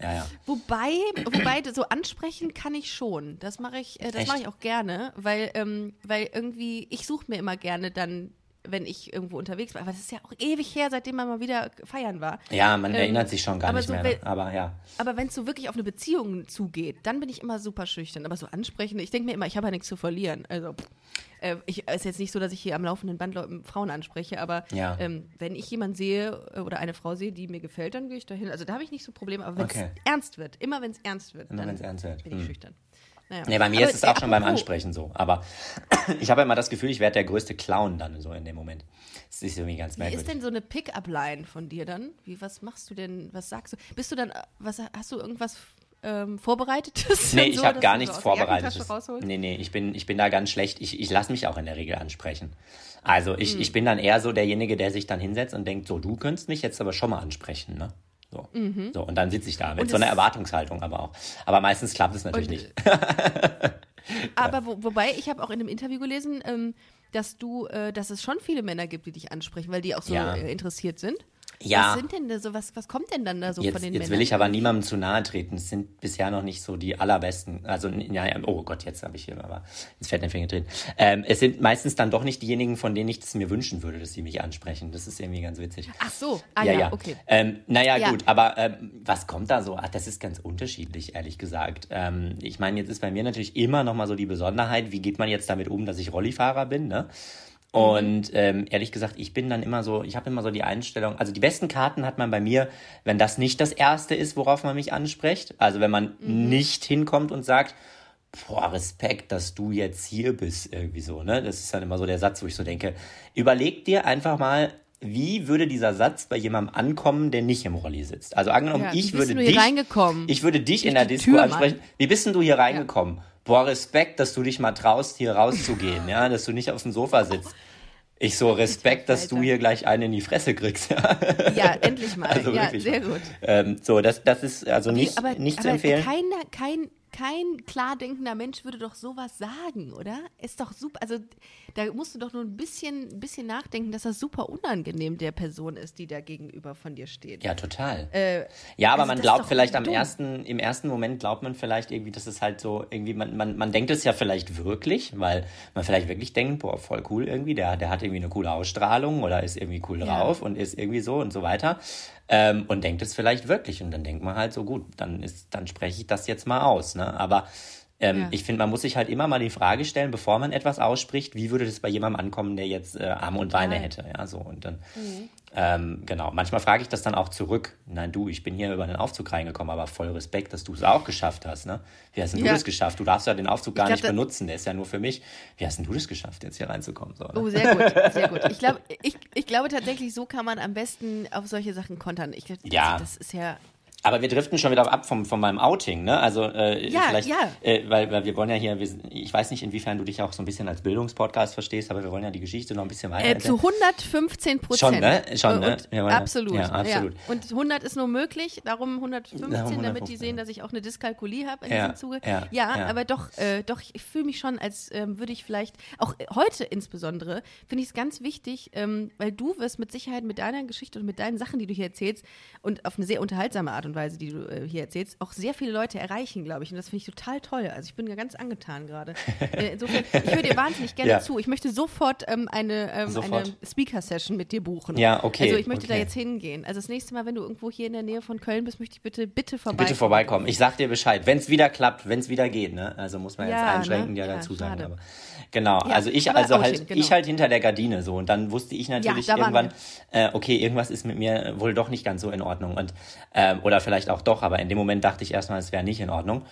Ja, ja. Wobei, wobei so ansprechen kann ich schon. Das mache ich, äh, das mache ich auch gerne, weil, ähm, weil irgendwie ich suche mir immer gerne dann, wenn ich irgendwo unterwegs war. Aber das ist ja auch ewig her, seitdem man mal wieder feiern war. Ja, man Ähm, erinnert sich schon gar nicht so mehr. wel- Ne? Aber ja. Aber wenn es so wirklich auf eine Beziehung zugeht, dann bin ich immer super schüchtern. Aber so ansprechen, ich denke mir immer, ich habe ja nichts zu verlieren. Also äh, ich ist jetzt nicht so, dass ich hier am laufenden Band Frauen anspreche, aber Ja. ähm, wenn ich jemanden sehe äh, oder eine Frau sehe, die mir gefällt, dann gehe ich dahin. Also da habe ich nicht so Probleme. Aber wenn es Okay. ernst wird, immer wenn es ernst wird, Immer dann ernst wird. bin ich Hm. schüchtern. Naja. Nee, bei mir Aber, ist es auch schon beim Ansprechen so. Aber [CLEARS THROAT] ich habe immer das Gefühl, ich werde der größte Clown dann so in dem Moment. Das ist irgendwie ganz Wie merkwürdig. ist denn so eine Pickup-Line von dir dann? Wie, was machst du denn? Was sagst du? Bist du dann, was hast du irgendwas ähm, Vorbereitetes? [LAUGHS] Nee, dann ich so, habe gar nichts so Vorbereitetes. Nee, nee, ich bin, ich bin da ganz schlecht. Ich, ich lasse mich auch in der Regel ansprechen. Also Hm. ich, ich bin dann eher so derjenige, der sich dann hinsetzt und denkt, so, du könntest mich jetzt aber schon mal ansprechen, ne? So. so und dann sitze ich da mit Mhm. So einer Erwartungshaltung aber auch. Aber meistens klappt es natürlich nicht. [LAUGHS] Aber wo, wobei, ich habe auch in einem Interview gelesen, ähm, dass du, äh, dass es schon viele Männer gibt, die dich ansprechen, weil die auch so Ja. äh, interessiert sind. Ja. Was sind denn da so, was, was kommt denn dann da so Jetzt, von den jetzt Männern? will ich aber niemandem zu nahe treten. Es sind bisher noch nicht so die allerbesten. Also, ja, ja, oh Gott, jetzt habe ich hier aber ins Fettnäpfchen getreten. Ähm, es sind meistens dann doch nicht diejenigen, von denen ich es mir wünschen würde, dass sie mich ansprechen. Das ist irgendwie ganz witzig. Ach so, ah ja, okay. Ähm, naja, Ja. gut, aber ähm, was kommt da so? Ach, das ist ganz unterschiedlich, ehrlich gesagt. Ähm, ich meine, jetzt ist bei mir natürlich immer noch mal so die Besonderheit, wie geht man jetzt damit um, dass ich Rollifahrer bin, ne? Und ähm, ehrlich gesagt, ich bin dann immer so, ich habe immer so die Einstellung, also die besten Karten hat man bei mir, wenn das nicht das Erste ist, worauf man mich anspricht. Also wenn man nicht hinkommt und sagt, boah, Respekt, dass du jetzt hier bist, irgendwie so, ne? Das ist dann immer so der Satz, wo ich so denke, überleg dir einfach mal, wie würde dieser Satz bei jemandem ankommen, der nicht im Rolli sitzt? Also angenommen, Ja, ich würde du hier dich, reingekommen? ich würde dich in der Disco Tür, Mann. ansprechen. Wie bist denn du hier reingekommen? Boah, Respekt, dass du dich mal traust, hier rauszugehen, ja, dass du nicht auf dem Sofa sitzt. Ich so, Respekt, dass du hier gleich einen in die Fresse kriegst. Ja, Ja, endlich mal. Also ja, wirklich. sehr gut. ähm, so, das, das ist also nicht, aber, nicht zu aber empfehlen. Kein, kein kein klar denkender Mensch würde doch sowas sagen, oder? Ist doch super. Also da musst du doch nur ein bisschen, ein bisschen nachdenken, dass das super unangenehm der Person ist, die da gegenüber von dir steht. Ja, total. Äh, ja, aber also man glaubt vielleicht am dumm. ersten, im ersten Moment glaubt man vielleicht irgendwie, dass es halt so irgendwie, man, man, man denkt es ja vielleicht wirklich, weil man vielleicht wirklich denkt, boah, voll cool irgendwie, der, der hat irgendwie eine coole Ausstrahlung oder ist irgendwie cool Ja. drauf und ist irgendwie so und so weiter. Ähm, und denkt es vielleicht wirklich. Und dann denkt man halt so, gut, dann ist, dann spreche ich das jetzt mal aus. Ne? Aber ähm, Ja. ich finde, man muss sich halt immer mal die Frage stellen, bevor man etwas ausspricht, wie würde das bei jemandem ankommen, der jetzt äh, Arme und Beine hätte. Ja, so. Und dann, ähm, genau. Manchmal frage ich das dann auch zurück. Nein, du, ich bin hier über den Aufzug reingekommen, aber voll Respekt, dass du es auch geschafft hast. Ne? Wie hast denn du Ja. das geschafft? Du darfst ja den Aufzug gar glaub, nicht benutzen, der ist ja nur für mich. Wie hast denn du das geschafft, jetzt hier reinzukommen? So, ne? Oh, sehr gut, sehr gut. Ich, glaub, [LAUGHS] ich, ich glaube tatsächlich, so kann man am besten auf solche Sachen kontern. Ich, Ja. Also das ist ja. Aber wir driften schon wieder ab vom, von meinem Outing, ne? Also äh, Ja, vielleicht, ja. Äh, weil, weil wir wollen ja hier, wir, ich weiß nicht, inwiefern du dich auch so ein bisschen als Bildungspodcast verstehst, aber wir wollen ja die Geschichte noch ein bisschen weiter Äh, zu 115 Prozent. Schon, ne? Schon, ne? Ja, ja. absolut. Ja, absolut. Und 100 ist nur möglich, darum 115, Darum damit 115, die sehen, dass ich auch eine Dyskalkulie habe in Ja, diesem Zuge. ja, ja. aber doch, äh, doch ich fühle mich schon, als ähm, würde ich vielleicht, auch heute insbesondere, finde ich es ganz wichtig, ähm, weil du wirst mit Sicherheit mit deiner Geschichte und mit deinen Sachen, die du hier erzählst, und auf eine sehr unterhaltsame Art und Weise, die du äh, hier erzählst, auch sehr viele Leute erreichen, glaube ich. Und das finde ich total toll. Also ich bin ja ganz angetan gerade. [LAUGHS] äh, insofern, ich höre dir wahnsinnig gerne Ja. zu. Ich möchte sofort ähm, eine, ähm, Sofort. eine Speaker-Session mit dir buchen. Ja, okay, Also ich möchte da okay. jetzt hingehen. Also das nächste Mal, wenn du irgendwo hier in der Nähe von Köln bist, möchte ich bitte, bitte vorbeikommen. Bitte vorbeikommen. Ich sag dir Bescheid, wenn es wieder klappt, wenn es wieder geht, ne? Also muss man jetzt Ja, einschränken, ne? ja, Ja, dazu sagen. Aber genau, Ja, also ich, also halt, genau. ich halt hinter der Gardine so und dann wusste ich natürlich da irgendwann, äh, okay, irgendwas ist mit mir wohl doch nicht ganz so in Ordnung und ähm, oder vielleicht auch doch, aber in dem Moment dachte ich erstmal, es wäre nicht in Ordnung.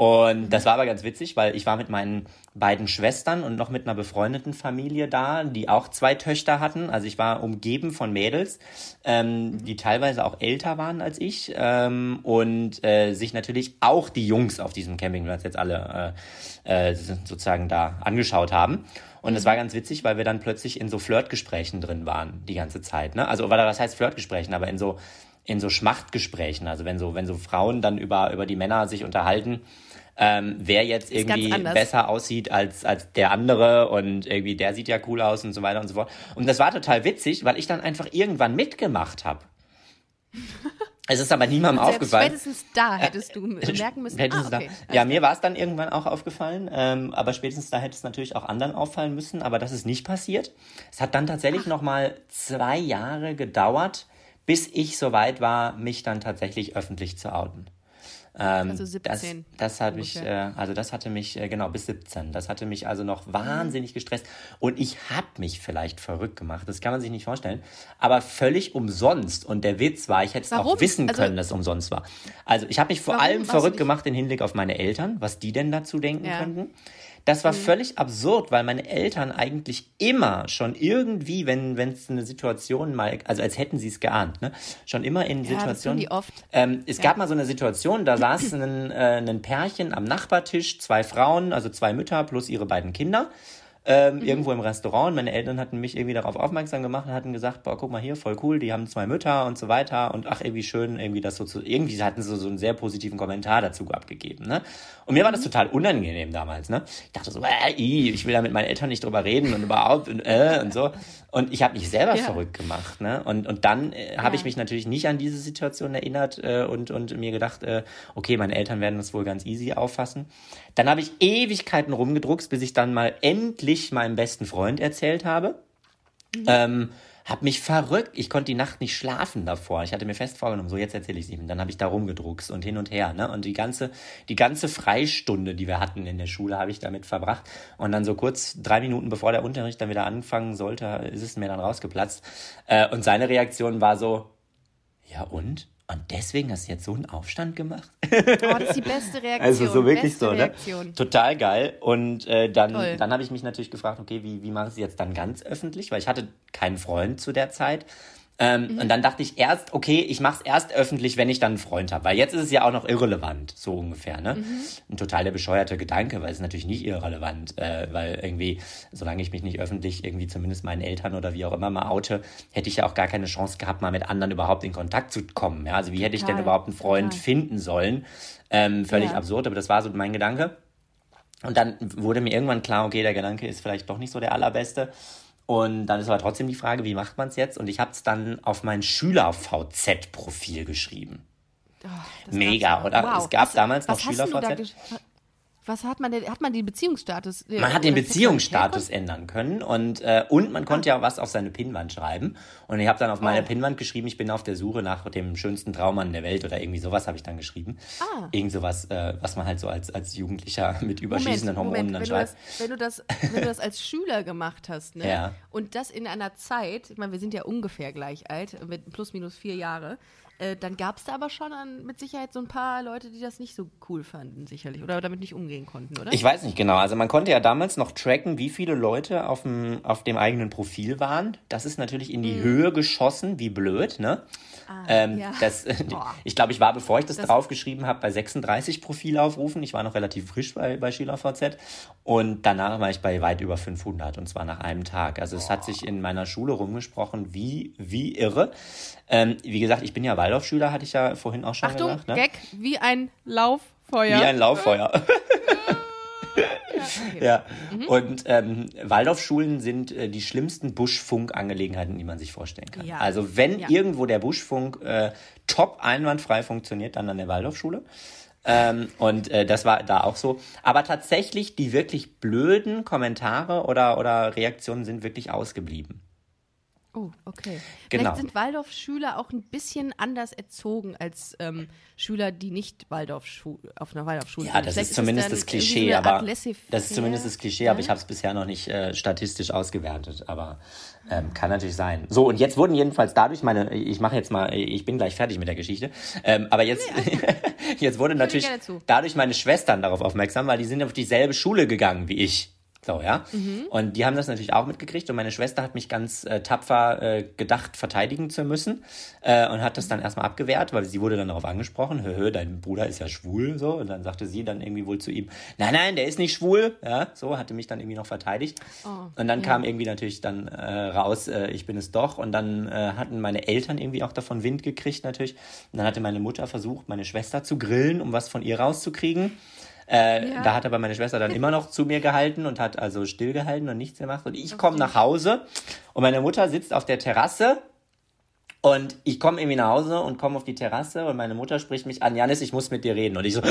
Und das war aber ganz witzig, weil ich war mit meinen beiden Schwestern und noch mit einer befreundeten Familie da, die auch zwei Töchter hatten. Also ich war umgeben von Mädels, ähm, die teilweise auch älter waren als ich ähm, und äh, sich natürlich auch die Jungs auf diesem Campingplatz jetzt alle äh, äh, sozusagen da angeschaut haben. Und es war ganz witzig, weil wir dann plötzlich in so Flirtgesprächen drin waren die ganze Zeit. Ne? Also, weil was heißt Flirtgesprächen, aber in so in so Schmachtgesprächen, also wenn so wenn so Frauen dann über über die Männer sich unterhalten, ähm, wer jetzt irgendwie besser aussieht als als der andere und irgendwie der sieht ja cool aus und so weiter und so fort. Und das war total witzig, weil ich dann einfach irgendwann mitgemacht habe. Es ist aber niemandem Selbst aufgefallen. Spätestens da hättest du merken müssen. Ah, okay. Ja, mir war es dann irgendwann auch aufgefallen, ähm, aber spätestens da hätte es natürlich auch anderen auffallen müssen, aber das ist nicht passiert. Es hat dann tatsächlich noch mal zwei Jahre gedauert, bis ich soweit war, mich dann tatsächlich öffentlich zu outen. Ähm, Also 17 Das, das hat mich, äh, also das hatte mich, äh, genau, bis 17. Das hatte mich also noch wahnsinnig gestresst. Und ich habe mich vielleicht verrückt gemacht. Das kann man sich nicht vorstellen. Aber völlig umsonst. Und der Witz war, ich hätte es auch wissen Also- können, dass es umsonst war. Also ich habe mich vor allem verrückt gemacht in Hinblick auf meine Eltern, was die denn dazu denken Ja. könnten. Das war völlig absurd, weil meine Eltern eigentlich immer schon irgendwie, wenn wenn es eine Situation mal, also als hätten sie es geahnt, ne, schon immer in Ja, das tun Situationen. die oft. Ähm, es gab mal so eine Situation, da saß ein, äh, ein Pärchen am Nachbartisch, zwei Frauen, also zwei Mütter plus ihre beiden Kinder. Ähm, Mhm. Irgendwo im Restaurant. Meine Eltern hatten mich irgendwie darauf aufmerksam gemacht und hatten gesagt, boah, guck mal hier, voll cool, die haben zwei Mütter und so weiter und ach, irgendwie schön, irgendwie das so zu, irgendwie hatten sie so einen sehr positiven Kommentar dazu abgegeben, ne? Und mir war Mhm. das total unangenehm damals, ne? Ich dachte so, äh, ich will da mit meinen Eltern nicht drüber reden und überhaupt und äh und so. Und ich habe mich selber Ja. verrückt gemacht, ne? Und, und dann äh, habe ich Ja. mich natürlich nicht an diese Situation erinnert äh, und, und mir gedacht, äh, okay, meine Eltern werden das wohl ganz easy auffassen. Dann habe ich Ewigkeiten rumgedruckst, bis ich dann mal endlich meinem besten Freund erzählt habe. Ähm, hab mich verrückt. Ich konnte die Nacht nicht schlafen davor. Ich hatte mir fest vorgenommen, so jetzt erzähle ich es ihm. Dann habe ich da rumgedruckst und hin und her. Ne? Und die ganze, die ganze Freistunde, die wir hatten in der Schule, habe ich damit verbracht. Und dann so kurz drei Minuten bevor der Unterricht dann wieder anfangen sollte, ist es mir dann rausgeplatzt. Äh, und seine Reaktion war so, ja und? Und deswegen hast du jetzt so einen Aufstand gemacht? Oh, das ist die beste [LAUGHS] Reaktion. Also so wirklich so, ne? Reaktion. Total geil. Und äh, dann, Toll. dann habe ich mich natürlich gefragt, okay, wie, wie mache ich es jetzt dann ganz öffentlich? Weil ich hatte keinen Freund zu der Zeit. Ähm, mhm. Und dann dachte ich erst, okay, ich mache es erst öffentlich, wenn ich dann einen Freund habe. Weil jetzt ist es ja auch noch irrelevant, so ungefähr. Ne? Mhm. Ein total der bescheuerte Gedanke, weil es ist natürlich nicht irrelevant. Äh, weil irgendwie, solange ich mich nicht öffentlich irgendwie zumindest meinen Eltern oder wie auch immer mal oute, hätte ich ja auch gar keine Chance gehabt, mal mit anderen überhaupt in Kontakt zu kommen. Ja? Also wie hätte ich denn überhaupt einen Freund total. finden sollen? Ähm, völlig ja. absurd, aber das war so mein Gedanke. Und dann wurde mir irgendwann klar, okay, der Gedanke ist vielleicht doch nicht so der allerbeste. Und dann ist aber trotzdem die Frage, wie macht man es jetzt? Und ich habe es dann auf mein Schüler-VZ-Profil geschrieben. Oh, Mega, oder? Wow. Es gab was, damals noch Schüler-VZ. Was hat man denn? Hat man den Beziehungsstatus? Äh, man hat den Beziehungsstatus ändern können und, äh, und man konnte ah. ja was auf seine Pinnwand schreiben. Und ich habe dann auf meine oh. Pinnwand geschrieben, ich bin auf der Suche nach dem schönsten Traummann der Welt oder irgendwie sowas habe ich dann geschrieben. Ah. Irgend sowas, äh, was man halt so als, als Jugendlicher [LAUGHS] mit überschießenden Moment, Hormonen Moment, dann schreibt. Wenn, du das, wenn du das als Schüler gemacht hast, ne? Ja. Und das in einer Zeit, ich meine, wir sind ja ungefähr gleich alt, mit plus minus vier Jahre. Äh, dann gab es da aber schon an, mit Sicherheit so ein paar Leute, die das nicht so cool fanden, sicherlich. Oder damit nicht umgehen konnten, oder? Ich weiß nicht genau. Also man konnte ja damals noch tracken, wie viele Leute auf dem, auf dem eigenen Profil waren. Das ist natürlich in die mhm. Höhe geschossen, wie blöd, ne? Ah, ähm, ja. das, [LAUGHS] ich glaube, ich war, bevor ich das, das draufgeschrieben habe, bei 36 Profilaufrufen. Ich war noch relativ frisch bei, bei SchülerVZ. Und danach war ich bei weit über 500 und zwar nach einem Tag. Also es hat sich in meiner Schule rumgesprochen, wie, wie irre. Ähm, wie gesagt, ich bin ja Waldorfschüler, hatte ich ja vorhin auch schon Achtung, gesagt. Ne? Gag, wie ein Lauffeuer. Wie ein Lauffeuer. [LAUGHS] Okay. Ja. Mhm. Und ähm, Waldorfschulen sind äh, die schlimmsten Buschfunkangelegenheiten, die man sich vorstellen kann. Ja. Also wenn ja. irgendwo der Buschfunk äh, top einwandfrei funktioniert, dann an der Waldorfschule. Ähm, und äh, das war da auch so. Aber tatsächlich, die wirklich blöden Kommentare oder, oder Reaktionen sind wirklich ausgeblieben. Oh, okay. Genau. Vielleicht sind Waldorfschüler auch ein bisschen anders erzogen als ähm, Schüler, die nicht Waldorf auf einer Waldorfschule sind. Ja, das ist zumindest das Klischee, aber das ist zumindest das Klischee, aber ich habe es bisher noch nicht äh, statistisch ausgewertet, aber ähm, kann natürlich sein. So und jetzt wurden jedenfalls dadurch meine, ich mache jetzt mal, ich bin gleich fertig mit der Geschichte, ähm, aber jetzt nee, [LAUGHS] jetzt wurde natürlich dadurch meine Schwestern darauf aufmerksam, weil die sind auf dieselbe Schule gegangen wie ich. So, ja. Mhm. Und die haben das natürlich auch mitgekriegt und meine Schwester hat mich ganz äh, tapfer äh, gedacht, verteidigen zu müssen äh, und hat das dann erstmal abgewehrt, weil sie wurde dann darauf angesprochen, hö, hö, dein Bruder ist ja schwul, so. Und dann sagte sie dann irgendwie wohl zu ihm, nein, nein, der ist nicht schwul, ja, so, hatte mich dann irgendwie noch verteidigt. Oh, und dann ja. kam irgendwie natürlich dann äh, raus, äh, ich bin es doch. Und dann äh, hatten meine Eltern irgendwie auch davon Wind gekriegt natürlich. Und dann hatte meine Mutter versucht, meine Schwester zu grillen, um was von ihr rauszukriegen. Äh, ja. Da hat aber meine Schwester dann [LAUGHS] immer noch zu mir gehalten und hat also stillgehalten und nichts gemacht. Und ich komme nach Hause und meine Mutter sitzt auf der Terrasse und ich komme irgendwie nach Hause und komme auf die Terrasse und meine Mutter spricht mich an, Janis, ich muss mit dir reden. Und ich so,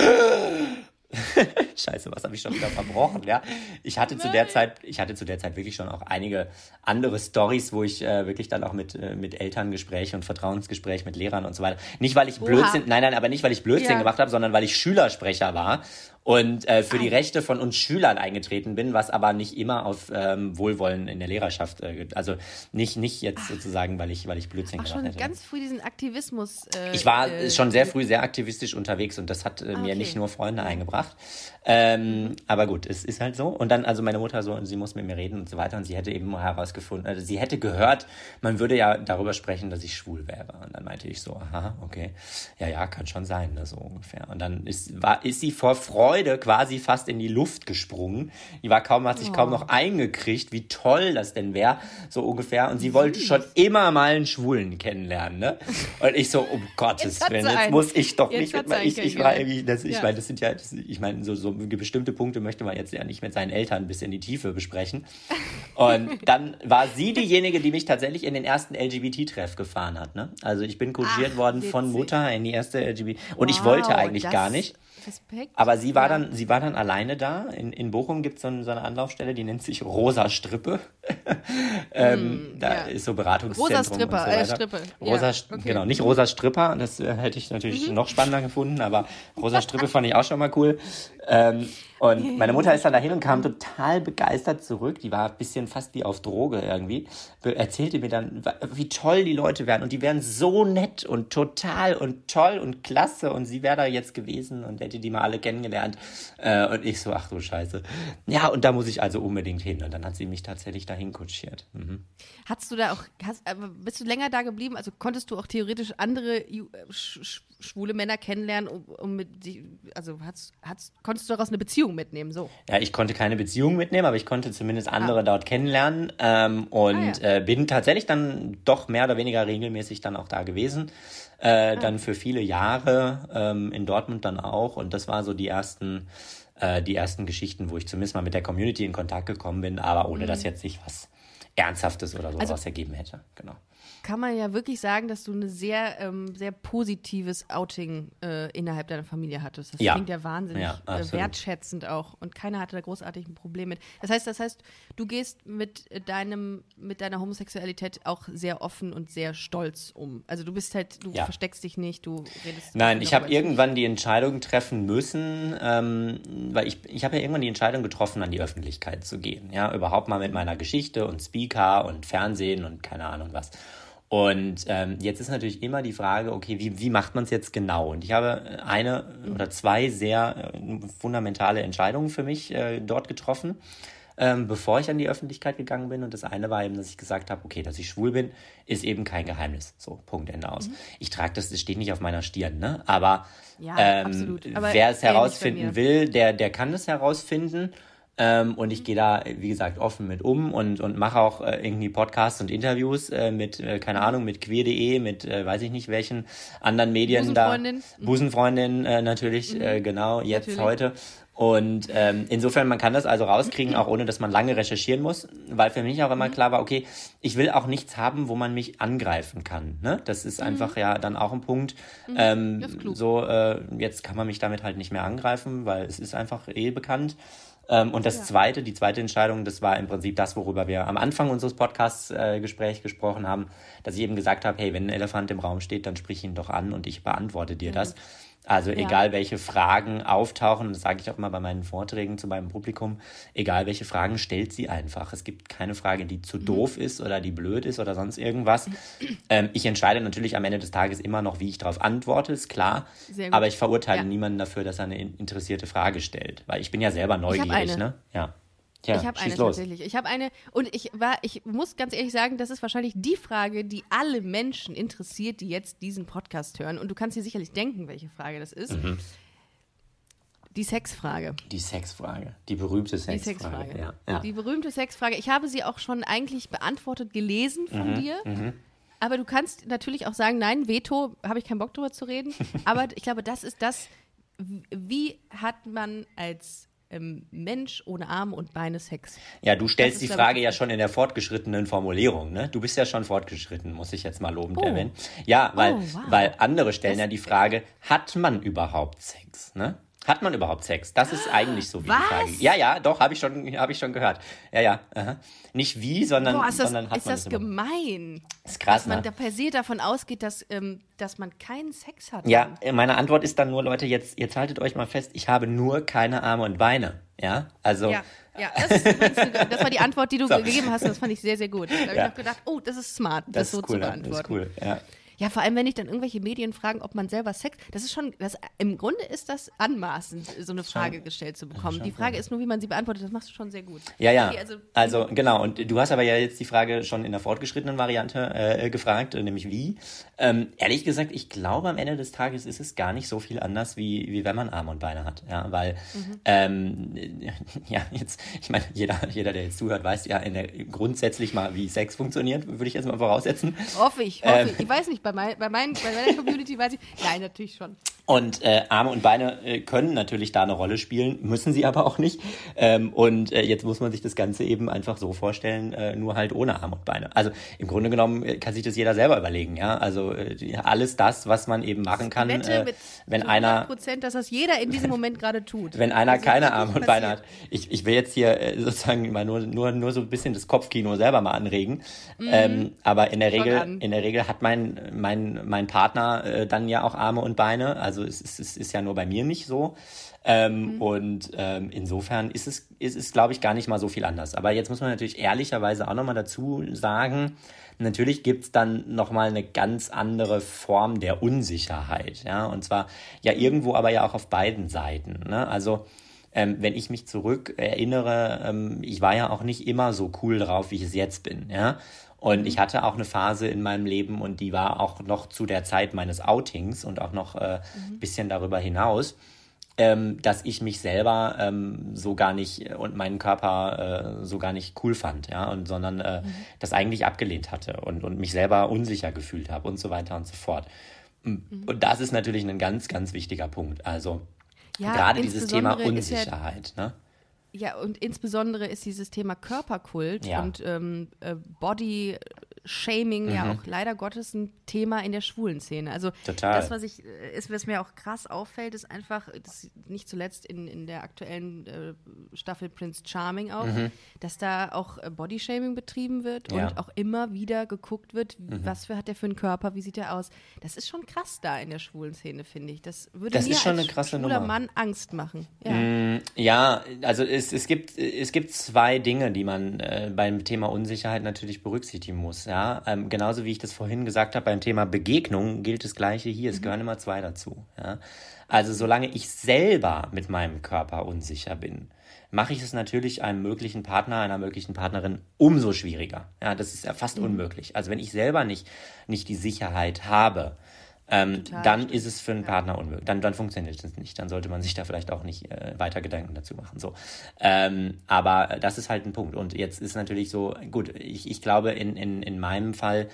[LAUGHS] Scheiße, was habe ich schon wieder verbrochen, ja? Ich hatte Nein. zu der Zeit, ich hatte zu der Zeit wirklich schon auch einige andere Stories, wo ich äh, wirklich dann auch mit äh, mit Elterngespräche und Vertrauensgespräch mit Lehrern und so weiter. Nicht weil ich Blödsinn, nein, nein, aber nicht weil ich Blödsinn ja. gemacht habe, sondern weil ich Schülersprecher war und äh, für die Rechte von uns Schülern eingetreten bin, was aber nicht immer auf ähm, Wohlwollen in der Lehrerschaft, äh, also nicht nicht jetzt sozusagen, weil ich weil ich Blödsinn Ach, gemacht schon hätte. ganz früh diesen Aktivismus. Äh, ich war äh, schon sehr früh sehr aktivistisch unterwegs und das hat äh, ah, mir nicht nur Freunde eingebracht. Ähm, aber gut, es ist halt so. Und dann also meine Mutter so, sie muss mit mir reden und so weiter und sie hätte eben herausgefunden, also sie hätte gehört, man würde ja darüber sprechen, dass ich schwul wäre. Und dann meinte ich so, aha, okay, ja ja, kann schon sein, ne, so ungefähr. Und dann ist war ist sie vor Freude Freude quasi fast in die Luft gesprungen. Die war kaum, hat sich oh. kaum noch eingekriegt, wie toll das denn wäre, so ungefähr. Und sie wollte schon immer mal einen Schwulen kennenlernen, ne? Und ich so, um [LAUGHS] Gottes Willen, jetzt einen. muss ich doch jetzt nicht mit, ich, ich war irgendwie, das, ich ja. meine, das sind ja, das, ich meine, so, so bestimmte Punkte möchte man jetzt ja nicht mit seinen Eltern bis in die Tiefe besprechen. Und [LAUGHS] dann war sie diejenige, die mich tatsächlich in den ersten LGBT-Treff gefahren hat, ne? Also ich bin kutschiert worden witzig. von Mutter in die erste LGBT. Und wow, ich wollte eigentlich gar nicht. Respekt. Aber sie war ja. dann, sie war dann alleine da. In, in Bochum gibt es so, so, eine Anlaufstelle, die nennt sich Rosa Strippe. [LAUGHS] ähm, mm, da ja. ist so Beratungszentrum. Rosa Stripper, und so äh, Strippe. Rosa, ja, okay. genau, nicht Rosa Stripper, das äh, hätte ich natürlich mhm. noch spannender gefunden, aber Rosa Strippe fand ich auch schon mal cool. Ähm, Und meine Mutter ist dann dahin und kam total begeistert zurück. Die war ein bisschen fast wie auf Droge irgendwie. Erzählte mir dann, wie toll die Leute wären. Und die wären so nett und total und toll und klasse. Und sie wäre da jetzt gewesen und hätte die mal alle kennengelernt. Äh, und ich so, ach du Scheiße. Ja, und da muss ich also unbedingt hin. Und dann hat sie mich tatsächlich dahin kutschiert. Mhm. Hattest du da auch, hast, bist du länger da geblieben? Also konntest du auch theoretisch andere äh, schwule Männer kennenlernen, um, um mit die, also hast, hast, konntest du daraus eine Beziehung mitnehmen, so? Ja, ich konnte keine Beziehung mitnehmen, aber ich konnte zumindest andere ah. dort kennenlernen ähm, und ah, ja. äh, bin tatsächlich dann doch mehr oder weniger regelmäßig dann auch da gewesen. Äh, ah. Dann für viele Jahre ähm, in Dortmund dann auch und das war so die ersten äh, die ersten Geschichten, wo ich zumindest mal mit der Community in Kontakt gekommen bin, aber ohne mhm. dass jetzt sich was Ernsthaftes oder sowas also, ergeben hätte. Genau kann man ja wirklich sagen, dass du ein sehr, ähm, sehr positives Outing äh, innerhalb deiner Familie hattest. Das ja. klingt ja wahnsinnig ja, äh, wertschätzend auch. Und keiner hatte da großartig ein Problem mit. Das heißt, das heißt, du gehst mit deinem, mit deiner Homosexualität auch sehr offen und sehr stolz um. Also du bist halt, du ja. versteckst dich nicht, du redest. Nein, ich habe irgendwann die Entscheidung treffen müssen, ähm, weil ich, ich habe ja irgendwann die Entscheidung getroffen, an die Öffentlichkeit zu gehen. Ja, überhaupt mal mit meiner Geschichte und Speaker und Fernsehen und keine Ahnung was. Und ähm, jetzt ist natürlich immer die Frage, okay, wie, wie macht man es jetzt genau? Und ich habe eine oder zwei sehr äh, fundamentale Entscheidungen für mich äh, dort getroffen, ähm, bevor ich an die Öffentlichkeit gegangen bin. Und das eine war eben, dass ich gesagt habe, okay, dass ich schwul bin, ist eben kein Geheimnis. So, Punkt, Ende aus. Mhm. Ich trage das, das steht nicht auf meiner Stirn, ne? Aber, ja, ähm, Aber wer es herausfinden will, der, der kann es herausfinden. Ähm, und ich gehe da, wie gesagt, offen mit um und, und mache auch äh, irgendwie Podcasts und Interviews äh, mit, äh, keine Ahnung, mit queer.de, mit äh, weiß ich nicht welchen anderen Medien Busenfreundin. da. Busenfreundin äh, natürlich, mhm. äh, genau, jetzt natürlich. heute. Und ähm, insofern, man kann das also rauskriegen, auch ohne dass man lange recherchieren muss, weil für mich auch immer mhm. klar war, okay, ich will auch nichts haben, wo man mich angreifen kann. Ne? Das ist mhm. einfach ja dann auch ein Punkt. Mhm. Ähm, so, äh, jetzt kann man mich damit halt nicht mehr angreifen, weil es ist einfach eh bekannt. Ähm, und das ja. zweite, die zweite Entscheidung, das war im Prinzip das, worüber wir am Anfang unseres Podcasts-Gesprächs äh, gesprochen haben, dass ich eben gesagt habe, hey, wenn ein Elefant im Raum steht, dann sprich ihn doch an und ich beantworte dir mhm. das. Also ja. egal welche Fragen auftauchen, das sage ich auch immer bei meinen Vorträgen zu meinem Publikum, egal welche Fragen, stellt sie einfach. Es gibt keine Frage, die zu mhm. doof ist oder die blöd ist oder sonst irgendwas. Ähm, ich entscheide natürlich am Ende des Tages immer noch, wie ich darauf antworte, ist klar. Aber ich verurteile ja. niemanden dafür, dass er eine interessierte Frage stellt, weil ich bin ja selber neugierig, ne? Ja. Ja, ich habe eine los. tatsächlich. Ich habe eine und ich war, ich muss ganz ehrlich sagen, das ist wahrscheinlich die Frage, die alle Menschen interessiert, die jetzt diesen Podcast hören. Und du kannst dir sicherlich denken, welche Frage das ist. Mhm. Die Sexfrage. Die Sexfrage. Die berühmte Sexfrage. Die Sexfrage. Ja, ja. Die berühmte Sexfrage. Ich habe sie auch schon eigentlich beantwortet gelesen von mhm, dir. Mhm. Aber du kannst natürlich auch sagen, nein, Veto, habe ich keinen Bock drüber zu reden. [LAUGHS] Aber ich glaube, das ist das, wie hat man als ähm, Mensch ohne Arme und Beine Sex? Ja, du stellst die Frage ja schon in der fortgeschrittenen Formulierung, ne? Du bist ja schon fortgeschritten, muss ich jetzt mal lobend oh. erwähnen. Ja, weil, oh, wow. weil andere stellen das ja die Frage, hat man überhaupt Sex, ne? Hat man überhaupt Sex? Das ist eigentlich so wie Was? die Frage. Ja, ja, doch, habe ich, schon, hab ich schon gehört. Ja, ja. Aha. Nicht wie, sondern, Boah, ist das, sondern hat ist man das gemein. Das ist krass, dass man ne? da per se davon ausgeht, dass, ähm, dass man keinen Sex hat. Ja, meine Antwort ist dann nur, Leute, jetzt, jetzt haltet euch mal fest, ich habe nur keine Arme und Beine. Ja, also. Ja. Ja, das, das, war die Antwort, die du [LAUGHS] so. gegeben hast. Das fand ich sehr, sehr gut. Da habe ja. ich auch gedacht, oh, das ist smart, das, das so cool, zu beantworten. Das ist cool, ja. Ja, vor allem, wenn ich dann irgendwelche Medien fragen, ob man selber Sex, das ist schon, das, im Grunde ist das anmaßend, so eine Frage schon, gestellt zu bekommen. Die Frage ist nur, wie man sie beantwortet. Das machst du schon sehr gut. Ja, ja. Okay, also, also, genau. Und du hast aber ja jetzt die Frage schon in der fortgeschrittenen Variante äh, gefragt, nämlich wie. Ähm, ehrlich gesagt, ich glaube, am Ende des Tages ist es gar nicht so viel anders, wie, wie wenn man Arme und Beine hat. Ja, weil, mhm. ähm, [LAUGHS] ja, jetzt, ich meine, jeder, jeder, der jetzt zuhört, weiß ja in der, grundsätzlich mal, wie Sex funktioniert, würde ich jetzt mal voraussetzen. Hoffe ich, hoffe ähm, ich. Ich weiß nicht, bei, mein, bei, mein, bei meiner Community weiß ich. Nein, natürlich schon. Und äh, Arme und Beine äh, können natürlich da eine Rolle spielen, müssen sie aber auch nicht. Ähm, und äh, jetzt muss man sich das Ganze eben einfach so vorstellen, äh, nur halt ohne Arme und Beine. Also im Grunde genommen äh, kann sich das jeder selber überlegen, ja. Also äh, alles das, was man eben machen kann, äh, wenn einer Prozent, dass das jeder in diesem Moment gerade tut. Wenn einer also, keine Arme und Beine hat. Ich, ich will jetzt hier äh, sozusagen mal nur, nur, nur so ein bisschen das Kopfkino selber mal anregen. Mhm. Ähm, aber in der Regel, in der Regel hat mein, mein, mein Partner äh, dann ja auch Arme und Beine. Also es, es, es ist ja nur bei mir nicht so. Ähm, mhm. Und ähm, insofern ist es, ist es glaube ich, gar nicht mal so viel anders. Aber jetzt muss man natürlich ehrlicherweise auch nochmal dazu sagen, natürlich gibt es dann nochmal eine ganz andere Form der Unsicherheit. Ja? Und zwar ja irgendwo aber ja auch auf beiden Seiten. Ne? Also ähm, wenn ich mich zurück erinnere, ähm, ich war ja auch nicht immer so cool drauf, wie ich es jetzt bin. Ja? Und ich hatte auch eine Phase in meinem Leben und die war auch noch zu der Zeit meines Outings und auch noch ein äh, mhm. bisschen darüber hinaus, ähm, dass ich mich selber ähm, so gar nicht und meinen Körper äh, so gar nicht cool fand, ja, und sondern äh, mhm. das eigentlich abgelehnt hatte und, und mich selber unsicher gefühlt habe und so weiter und so fort. Mhm. Und das ist natürlich ein ganz, ganz wichtiger Punkt. Also ja, gerade dieses Thema Unsicherheit, ja, ne? Ja, und insbesondere ist dieses Thema Körperkult ja. und ähm, äh, Body Shaming mhm. ja auch leider Gottes ein Thema in der schwulen Szene. Also Total. das, was ich, äh, ist, was mir auch krass auffällt, ist einfach, nicht zuletzt in, in der aktuellen äh, Staffel Prince Charming auch, mhm. dass da auch äh, Bodyshaming betrieben wird ja. und auch immer wieder geguckt wird, mhm. was für hat der für einen Körper, wie sieht der aus. Das ist schon krass da in der schwulen Szene, finde ich. Das würde das mir ist schon als eine krasse schwuler Nummer. Mann Angst machen. Ja, mm, ja also es, es, gibt, es gibt zwei Dinge, die man äh, beim Thema Unsicherheit natürlich berücksichtigen muss. Ja? Ähm, genauso wie ich das vorhin gesagt habe beim Thema Begegnung gilt das Gleiche hier. Es mhm. gehören immer zwei dazu. Ja? Also solange ich selber mit meinem Körper unsicher bin, mache ich es natürlich einem möglichen Partner, einer möglichen Partnerin umso schwieriger. Ja, das ist ja fast mhm. unmöglich. Also wenn ich selber nicht, nicht die Sicherheit habe, ähm, dann stimmt. ist es für einen Partner unmöglich. Dann, dann funktioniert es nicht. Dann sollte man sich da vielleicht auch nicht äh, weiter Gedanken dazu machen. So. Ähm, aber das ist halt ein Punkt. Und jetzt ist natürlich so, gut, ich, ich glaube, in, in, in meinem Fall,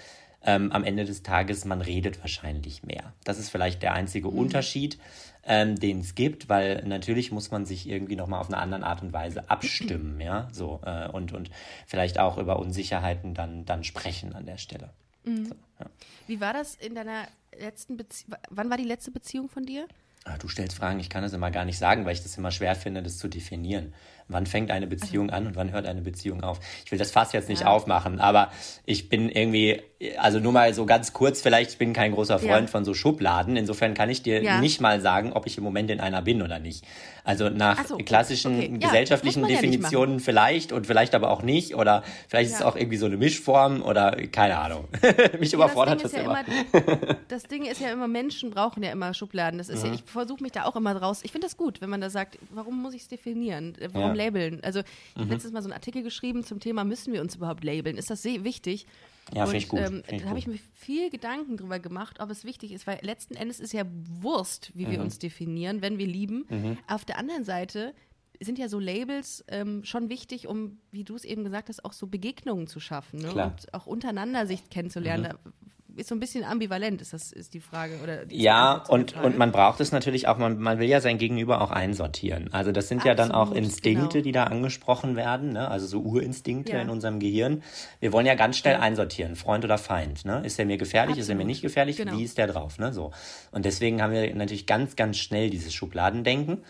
ähm, am Ende des Tages, man redet wahrscheinlich mehr. Das ist vielleicht der einzige mhm. Unterschied, ähm, den es gibt, weil natürlich muss man sich irgendwie nochmal auf eine andere Art und Weise abstimmen, ja, so, äh, und, und vielleicht auch über Unsicherheiten dann, dann sprechen an der Stelle. Mhm. So, ja. Wie war das in deiner letzten Beziehung? Wann war die letzte Beziehung von dir? Ah, du stellst Fragen, ich kann das immer gar nicht sagen, weil ich das immer schwer finde, das zu definieren. Wann fängt eine Beziehung an und wann hört eine Beziehung auf? Ich will das Fass jetzt nicht ja. aufmachen, aber ich bin irgendwie, also nur mal so ganz kurz, vielleicht, ich bin kein großer Freund ja. von so Schubladen. Insofern kann ich dir ja. nicht mal sagen, ob ich im Moment in einer bin oder nicht. Also nach so, klassischen okay. gesellschaftlichen Definitionen vielleicht und vielleicht aber auch nicht. Oder vielleicht ist es auch irgendwie so eine Mischform oder keine Ahnung. [LAUGHS] Mich überfordert das, das immer. immer. [LAUGHS] Das Ding ist ja immer, Menschen brauchen ja immer Schubladen. Das ist mhm. ja, ich versuche mich da auch immer draus. Ich finde das gut, wenn man da sagt, warum muss ich es definieren? Warum labeln. Also ich mhm. habe letztes Mal so einen Artikel geschrieben zum Thema, müssen wir uns überhaupt labeln? Ist das sehr wichtig? Ja, finde ich gut. Ähm, da habe ich mir viel Gedanken drüber gemacht, ob es wichtig ist, weil letzten Endes ist ja Wurst, wie mhm. wir uns definieren, wenn wir lieben. Mhm. Auf der anderen Seite sind ja so Labels ähm, schon wichtig, um, wie du es eben gesagt hast, auch so Begegnungen zu schaffen ne? und auch untereinander sich kennenzulernen. Mhm ist so ein bisschen ambivalent, ist das ist die Frage oder die Ja, und und man braucht es natürlich auch, man, man will ja sein Gegenüber auch einsortieren. Also das sind Absolut, ja dann auch Instinkte, genau. die da angesprochen werden, ne? Also so Urinstinkte ja. in unserem Gehirn. Wir wollen ja ganz schnell ja. einsortieren, Freund oder Feind, ne? Ist er mir gefährlich, Absolut. ist er mir nicht gefährlich, genau. wie ist der drauf, ne? So. Und deswegen haben wir natürlich ganz ganz schnell dieses Schubladendenken.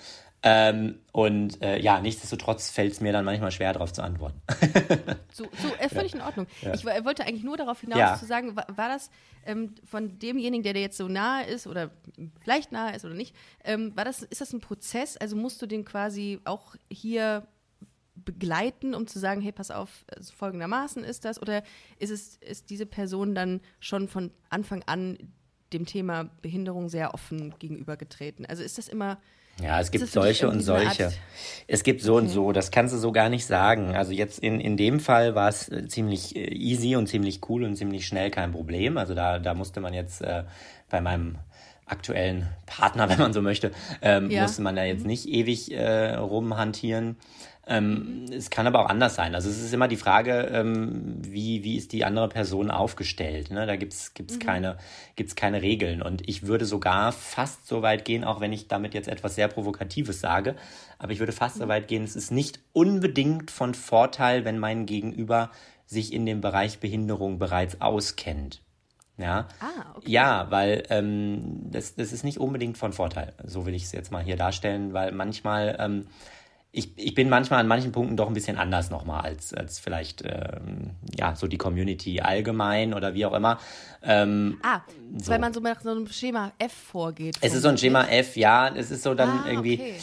Ähm, und äh, ja, nichtsdestotrotz fällt es mir dann manchmal schwer, darauf zu antworten. [LAUGHS] so, so äh, völlig ja. in Ordnung. Ja. Ich wollte eigentlich nur darauf hinaus ja. zu sagen, war, war das ähm, von demjenigen, der dir jetzt so nahe ist oder vielleicht nahe ist oder nicht, ähm, war das, ist das ein Prozess? Also musst du den quasi auch hier begleiten, um zu sagen, hey, pass auf, also folgendermaßen ist das? Oder ist es, ist diese Person dann schon von Anfang an dem Thema Behinderung sehr offen gegenübergetreten? Also ist das immer ja, es gibt solche und solche. Es gibt so okay. und so, das kannst du so gar nicht sagen. Also jetzt in, in dem Fall war es äh, ziemlich äh, easy und ziemlich cool und ziemlich schnell kein Problem. Also da, da musste man jetzt äh, bei meinem aktuellen Partner, [LAUGHS] wenn man so möchte, ähm, ja. musste man da jetzt mhm. nicht ewig äh, rumhantieren. Ähm, es kann aber auch anders sein. Also es ist immer die Frage, ähm, wie, wie ist die andere Person aufgestellt. Ne? Da gibt's gibt's mhm. keine, gibt's keine Regeln. Und ich würde sogar fast so weit gehen, auch wenn ich damit jetzt etwas sehr Provokatives sage, aber ich würde fast mhm. so weit gehen, es ist nicht unbedingt von Vorteil, wenn mein Gegenüber sich in dem Bereich Behinderung bereits auskennt. Ja, ah, okay. ja weil ähm, das, das ist nicht unbedingt von Vorteil. So will ich es jetzt mal hier darstellen, weil manchmal ähm, ich, ich bin manchmal an manchen Punkten doch ein bisschen anders nochmal als, als vielleicht ähm, ja so die Community allgemein oder wie auch immer. Ähm, ah, so. weil man so nach so einem Schema F vorgeht. Es ist so ein Schema F, ja. Es ist so dann ah, irgendwie. Okay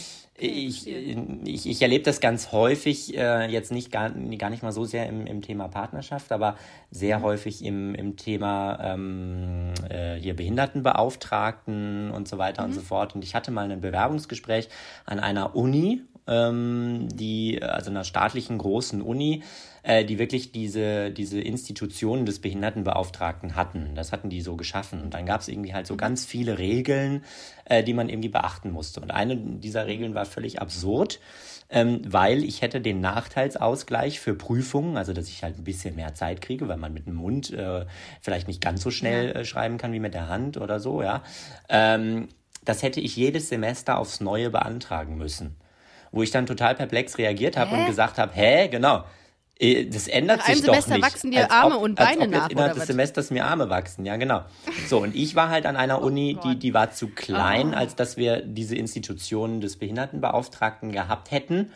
ich, ich, ich erlebe das ganz häufig, äh, jetzt nicht gar, gar nicht mal so sehr im, im Thema Partnerschaft, aber sehr mhm. häufig im, im Thema ähm, äh, hier Behindertenbeauftragten und so weiter mhm. und so fort. Und ich hatte mal ein Bewerbungsgespräch an einer Uni, ähm, die, also einer staatlichen großen Uni, äh, die wirklich diese, diese Institutionen des Behindertenbeauftragten hatten. Das hatten die so geschaffen. Und dann gab es irgendwie halt so mhm. ganz viele Regeln, äh, die man irgendwie beachten musste. Und eine dieser Regeln war völlig absurd. Ähm, weil ich hätte den Nachteilsausgleich für Prüfungen, also dass ich halt ein bisschen mehr Zeit kriege, weil man mit dem Mund äh, vielleicht nicht ganz so schnell äh, schreiben kann wie mit der Hand oder so, ja. Ähm, das hätte ich jedes Semester aufs Neue beantragen müssen wo ich dann total perplex reagiert habe und gesagt habe, hä, genau, äh, das ändert nach sich doch Semester nicht. wachsen dir Arme ob, und Beine nach. Innerhalb des Semesters mir Arme wachsen, ja genau. So und ich war halt an einer oh Uni, die die war zu klein, oh. als dass wir diese Institutionen des Behindertenbeauftragten gehabt hätten.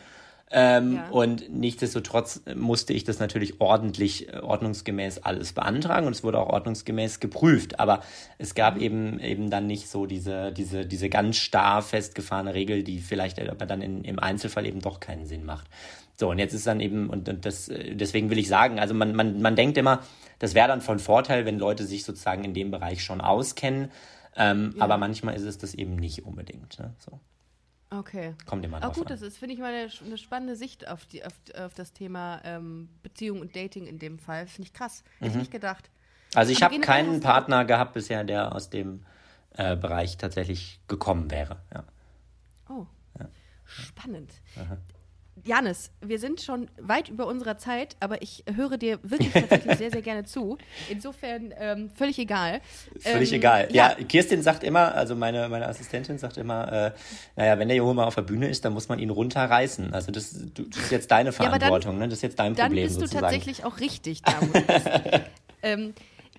Ähm, ja. Und nichtsdestotrotz musste ich das natürlich ordentlich, äh, ordnungsgemäß alles beantragen und es wurde auch ordnungsgemäß geprüft. Aber es gab mhm. eben eben dann nicht so diese, diese, diese ganz starr festgefahrene Regel, die vielleicht aber dann in, im Einzelfall eben doch keinen Sinn macht. So, und jetzt ist dann eben, und, und das, äh, deswegen will ich sagen, also man, man, man denkt immer, das wäre dann von Vorteil, wenn Leute sich sozusagen in dem Bereich schon auskennen. Ähm, ja. Aber manchmal ist es das eben nicht unbedingt. Ne? So. Okay. Kommt immer drauf Auch gut, an. das ist, finde ich, mal eine, eine, spannende Sicht auf, die, auf, auf das Thema ähm, Beziehung und Dating in dem Fall. Finde ich krass. Hätte ich mhm. nicht gedacht. Also ich habe keinen Partner gehabt bisher, der aus dem äh, Bereich tatsächlich gekommen wäre. Ja. Oh. Ja. Spannend. Aha. Janis, wir sind schon weit über unserer Zeit, aber ich höre dir wirklich tatsächlich [LAUGHS] sehr, sehr gerne zu. Insofern ähm, völlig egal. Völlig ähm, egal. Ja. ja. Kirstin sagt immer, also meine, meine Assistentin sagt immer, äh, naja, wenn der Junge mal auf der Bühne ist, dann muss man ihn runterreißen. Also das, das ist jetzt deine Verantwortung, ja, dann, ne? das ist jetzt dein Problem. Dann bist sozusagen. du tatsächlich auch richtig da. [LAUGHS] ähm,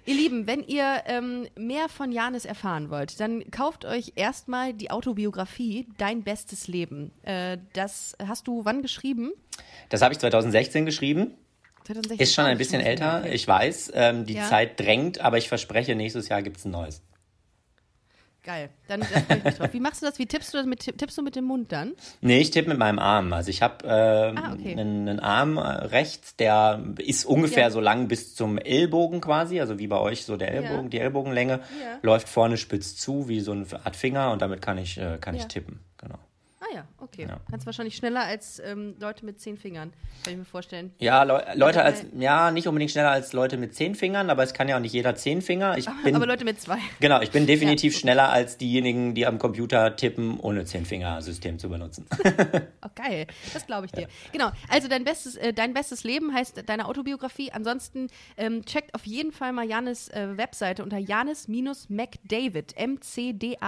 Ihr Lieben, wenn ihr ähm, mehr von Janis erfahren wollt, dann kauft euch erstmal die Autobiografie Dein bestes Leben. Äh, das hast du wann geschrieben? Das habe ich 2016 geschrieben. 2016 ist schon ein bisschen älter, okay. ich weiß. Ähm, die ja. Zeit drängt, aber ich verspreche, nächstes Jahr gibt es ein neues. Geil, dann freue ich mich drauf. Wie machst du das? Wie tippst du das mit, tippst du mit dem Mund dann? Nee, ich tippe mit meinem Arm. Also ich habe äh, ah, okay. einen, einen, Arm äh, rechts, der ist ungefähr ja. so lang bis zum Ellbogen quasi, also wie bei euch so der Ellbogen, ja. die Ellbogenlänge, ja. läuft vorne spitz zu wie so eine Art Finger und damit kann ich, äh, kann ich tippen. Ah ja, okay. Ja. Kannst wahrscheinlich schneller als ähm, Leute mit zehn Fingern, kann ich mir vorstellen. Ja, Le Leute als, ja, nicht unbedingt schneller als Leute mit zehn Fingern, aber es kann ja auch nicht jeder zehn Finger. Ich [LAUGHS] bin, aber Leute mit zwei. Genau, ich bin [LAUGHS] definitiv ja. schneller als diejenigen, die am Computer tippen, ohne zehn Finger-System zu benutzen. [LAUGHS] oh, geil, das glaube ich dir. Ja. Genau, also dein bestes, äh, dein bestes Leben heißt deine Autobiografie. Ansonsten ähm, checkt auf jeden Fall mal Janis äh, Webseite unter janis-mcdavid, m-c-d-a-v-i-d.de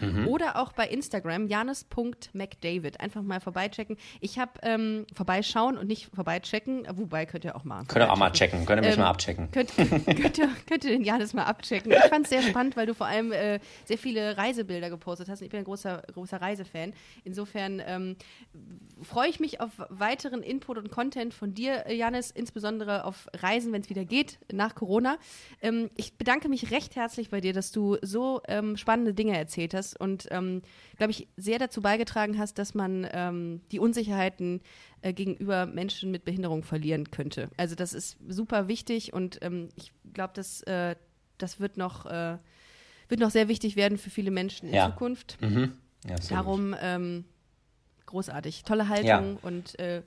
mhm. oder auch bei Instagram, janis.mcdavid. Einfach mal vorbeichecken. Ich habe ähm, vorbeischauen und nicht vorbeichecken, wobei könnt ihr auch mal. Könnt ihr auch mal checken, könnt ihr mich ähm, mal abchecken. Könnt, [LAUGHS] könnt, ihr, könnt ihr den Janis mal abchecken. Ich fand es sehr spannend, weil du vor allem äh, sehr viele Reisebilder gepostet hast. Ich bin ein großer, großer Reisefan. Insofern ähm, freue ich mich auf weiteren Input und Content von dir, Janis, insbesondere auf Reisen, wenn es wieder geht, nach Corona. Ähm, ich bedanke mich recht herzlich bei dir, dass du so ähm, spannende Dinge erzählt hast und ähm, glaube ich, sehr dazu beigetragen hast, dass man ähm, die Unsicherheiten äh, gegenüber Menschen mit Behinderung verlieren könnte. Also das ist super wichtig und ähm, ich glaube, dass äh, das wird noch, äh, wird noch sehr wichtig werden für viele Menschen in ja. Zukunft. Mhm. Ja, Darum ähm, großartig. Tolle Haltung ja. und äh,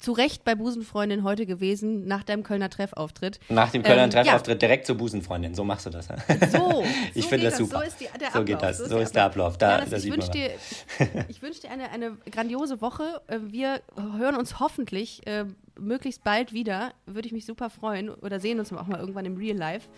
zu Recht bei Busenfreundin heute gewesen, nach deinem Kölner Treffauftritt. Nach dem Kölner ähm, Treffauftritt ja. direkt zur Busenfreundin, so machst du das. So, [LAUGHS] ich so finde das super. So, ist die, der so geht das, so, so ist der Ablauf. Da, ja, ich wünsche dir, ich [LAUGHS] wünsch dir eine, eine grandiose Woche. Äh, wir hören uns hoffentlich äh, möglichst bald wieder. Würde ich mich super freuen. Oder sehen uns auch mal irgendwann im Real Life.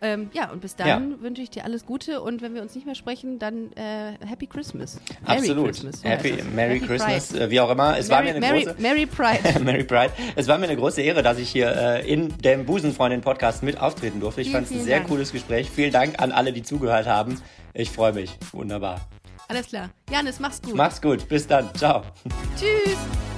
Ähm, ja, und bis dann ja. wünsche ich dir alles Gute und wenn wir uns nicht mehr sprechen, dann äh, Happy Christmas. Merry Absolut. Christmas. Happy, Merry Happy Christmas, äh, wie auch immer. Es Mary, war mir eine Mary, große Mary Pride. [LAUGHS] Mary Pride. Es war mir eine große Ehre, dass ich hier äh, in dem Busenfreundin-Podcast mit auftreten durfte. Ich fand es ein sehr Dank. cooles Gespräch. Vielen Dank an alle, die zugehört haben. Ich freue mich. Wunderbar. Alles klar. Janis, mach's gut. Mach's gut. Bis dann. Ciao. Tschüss.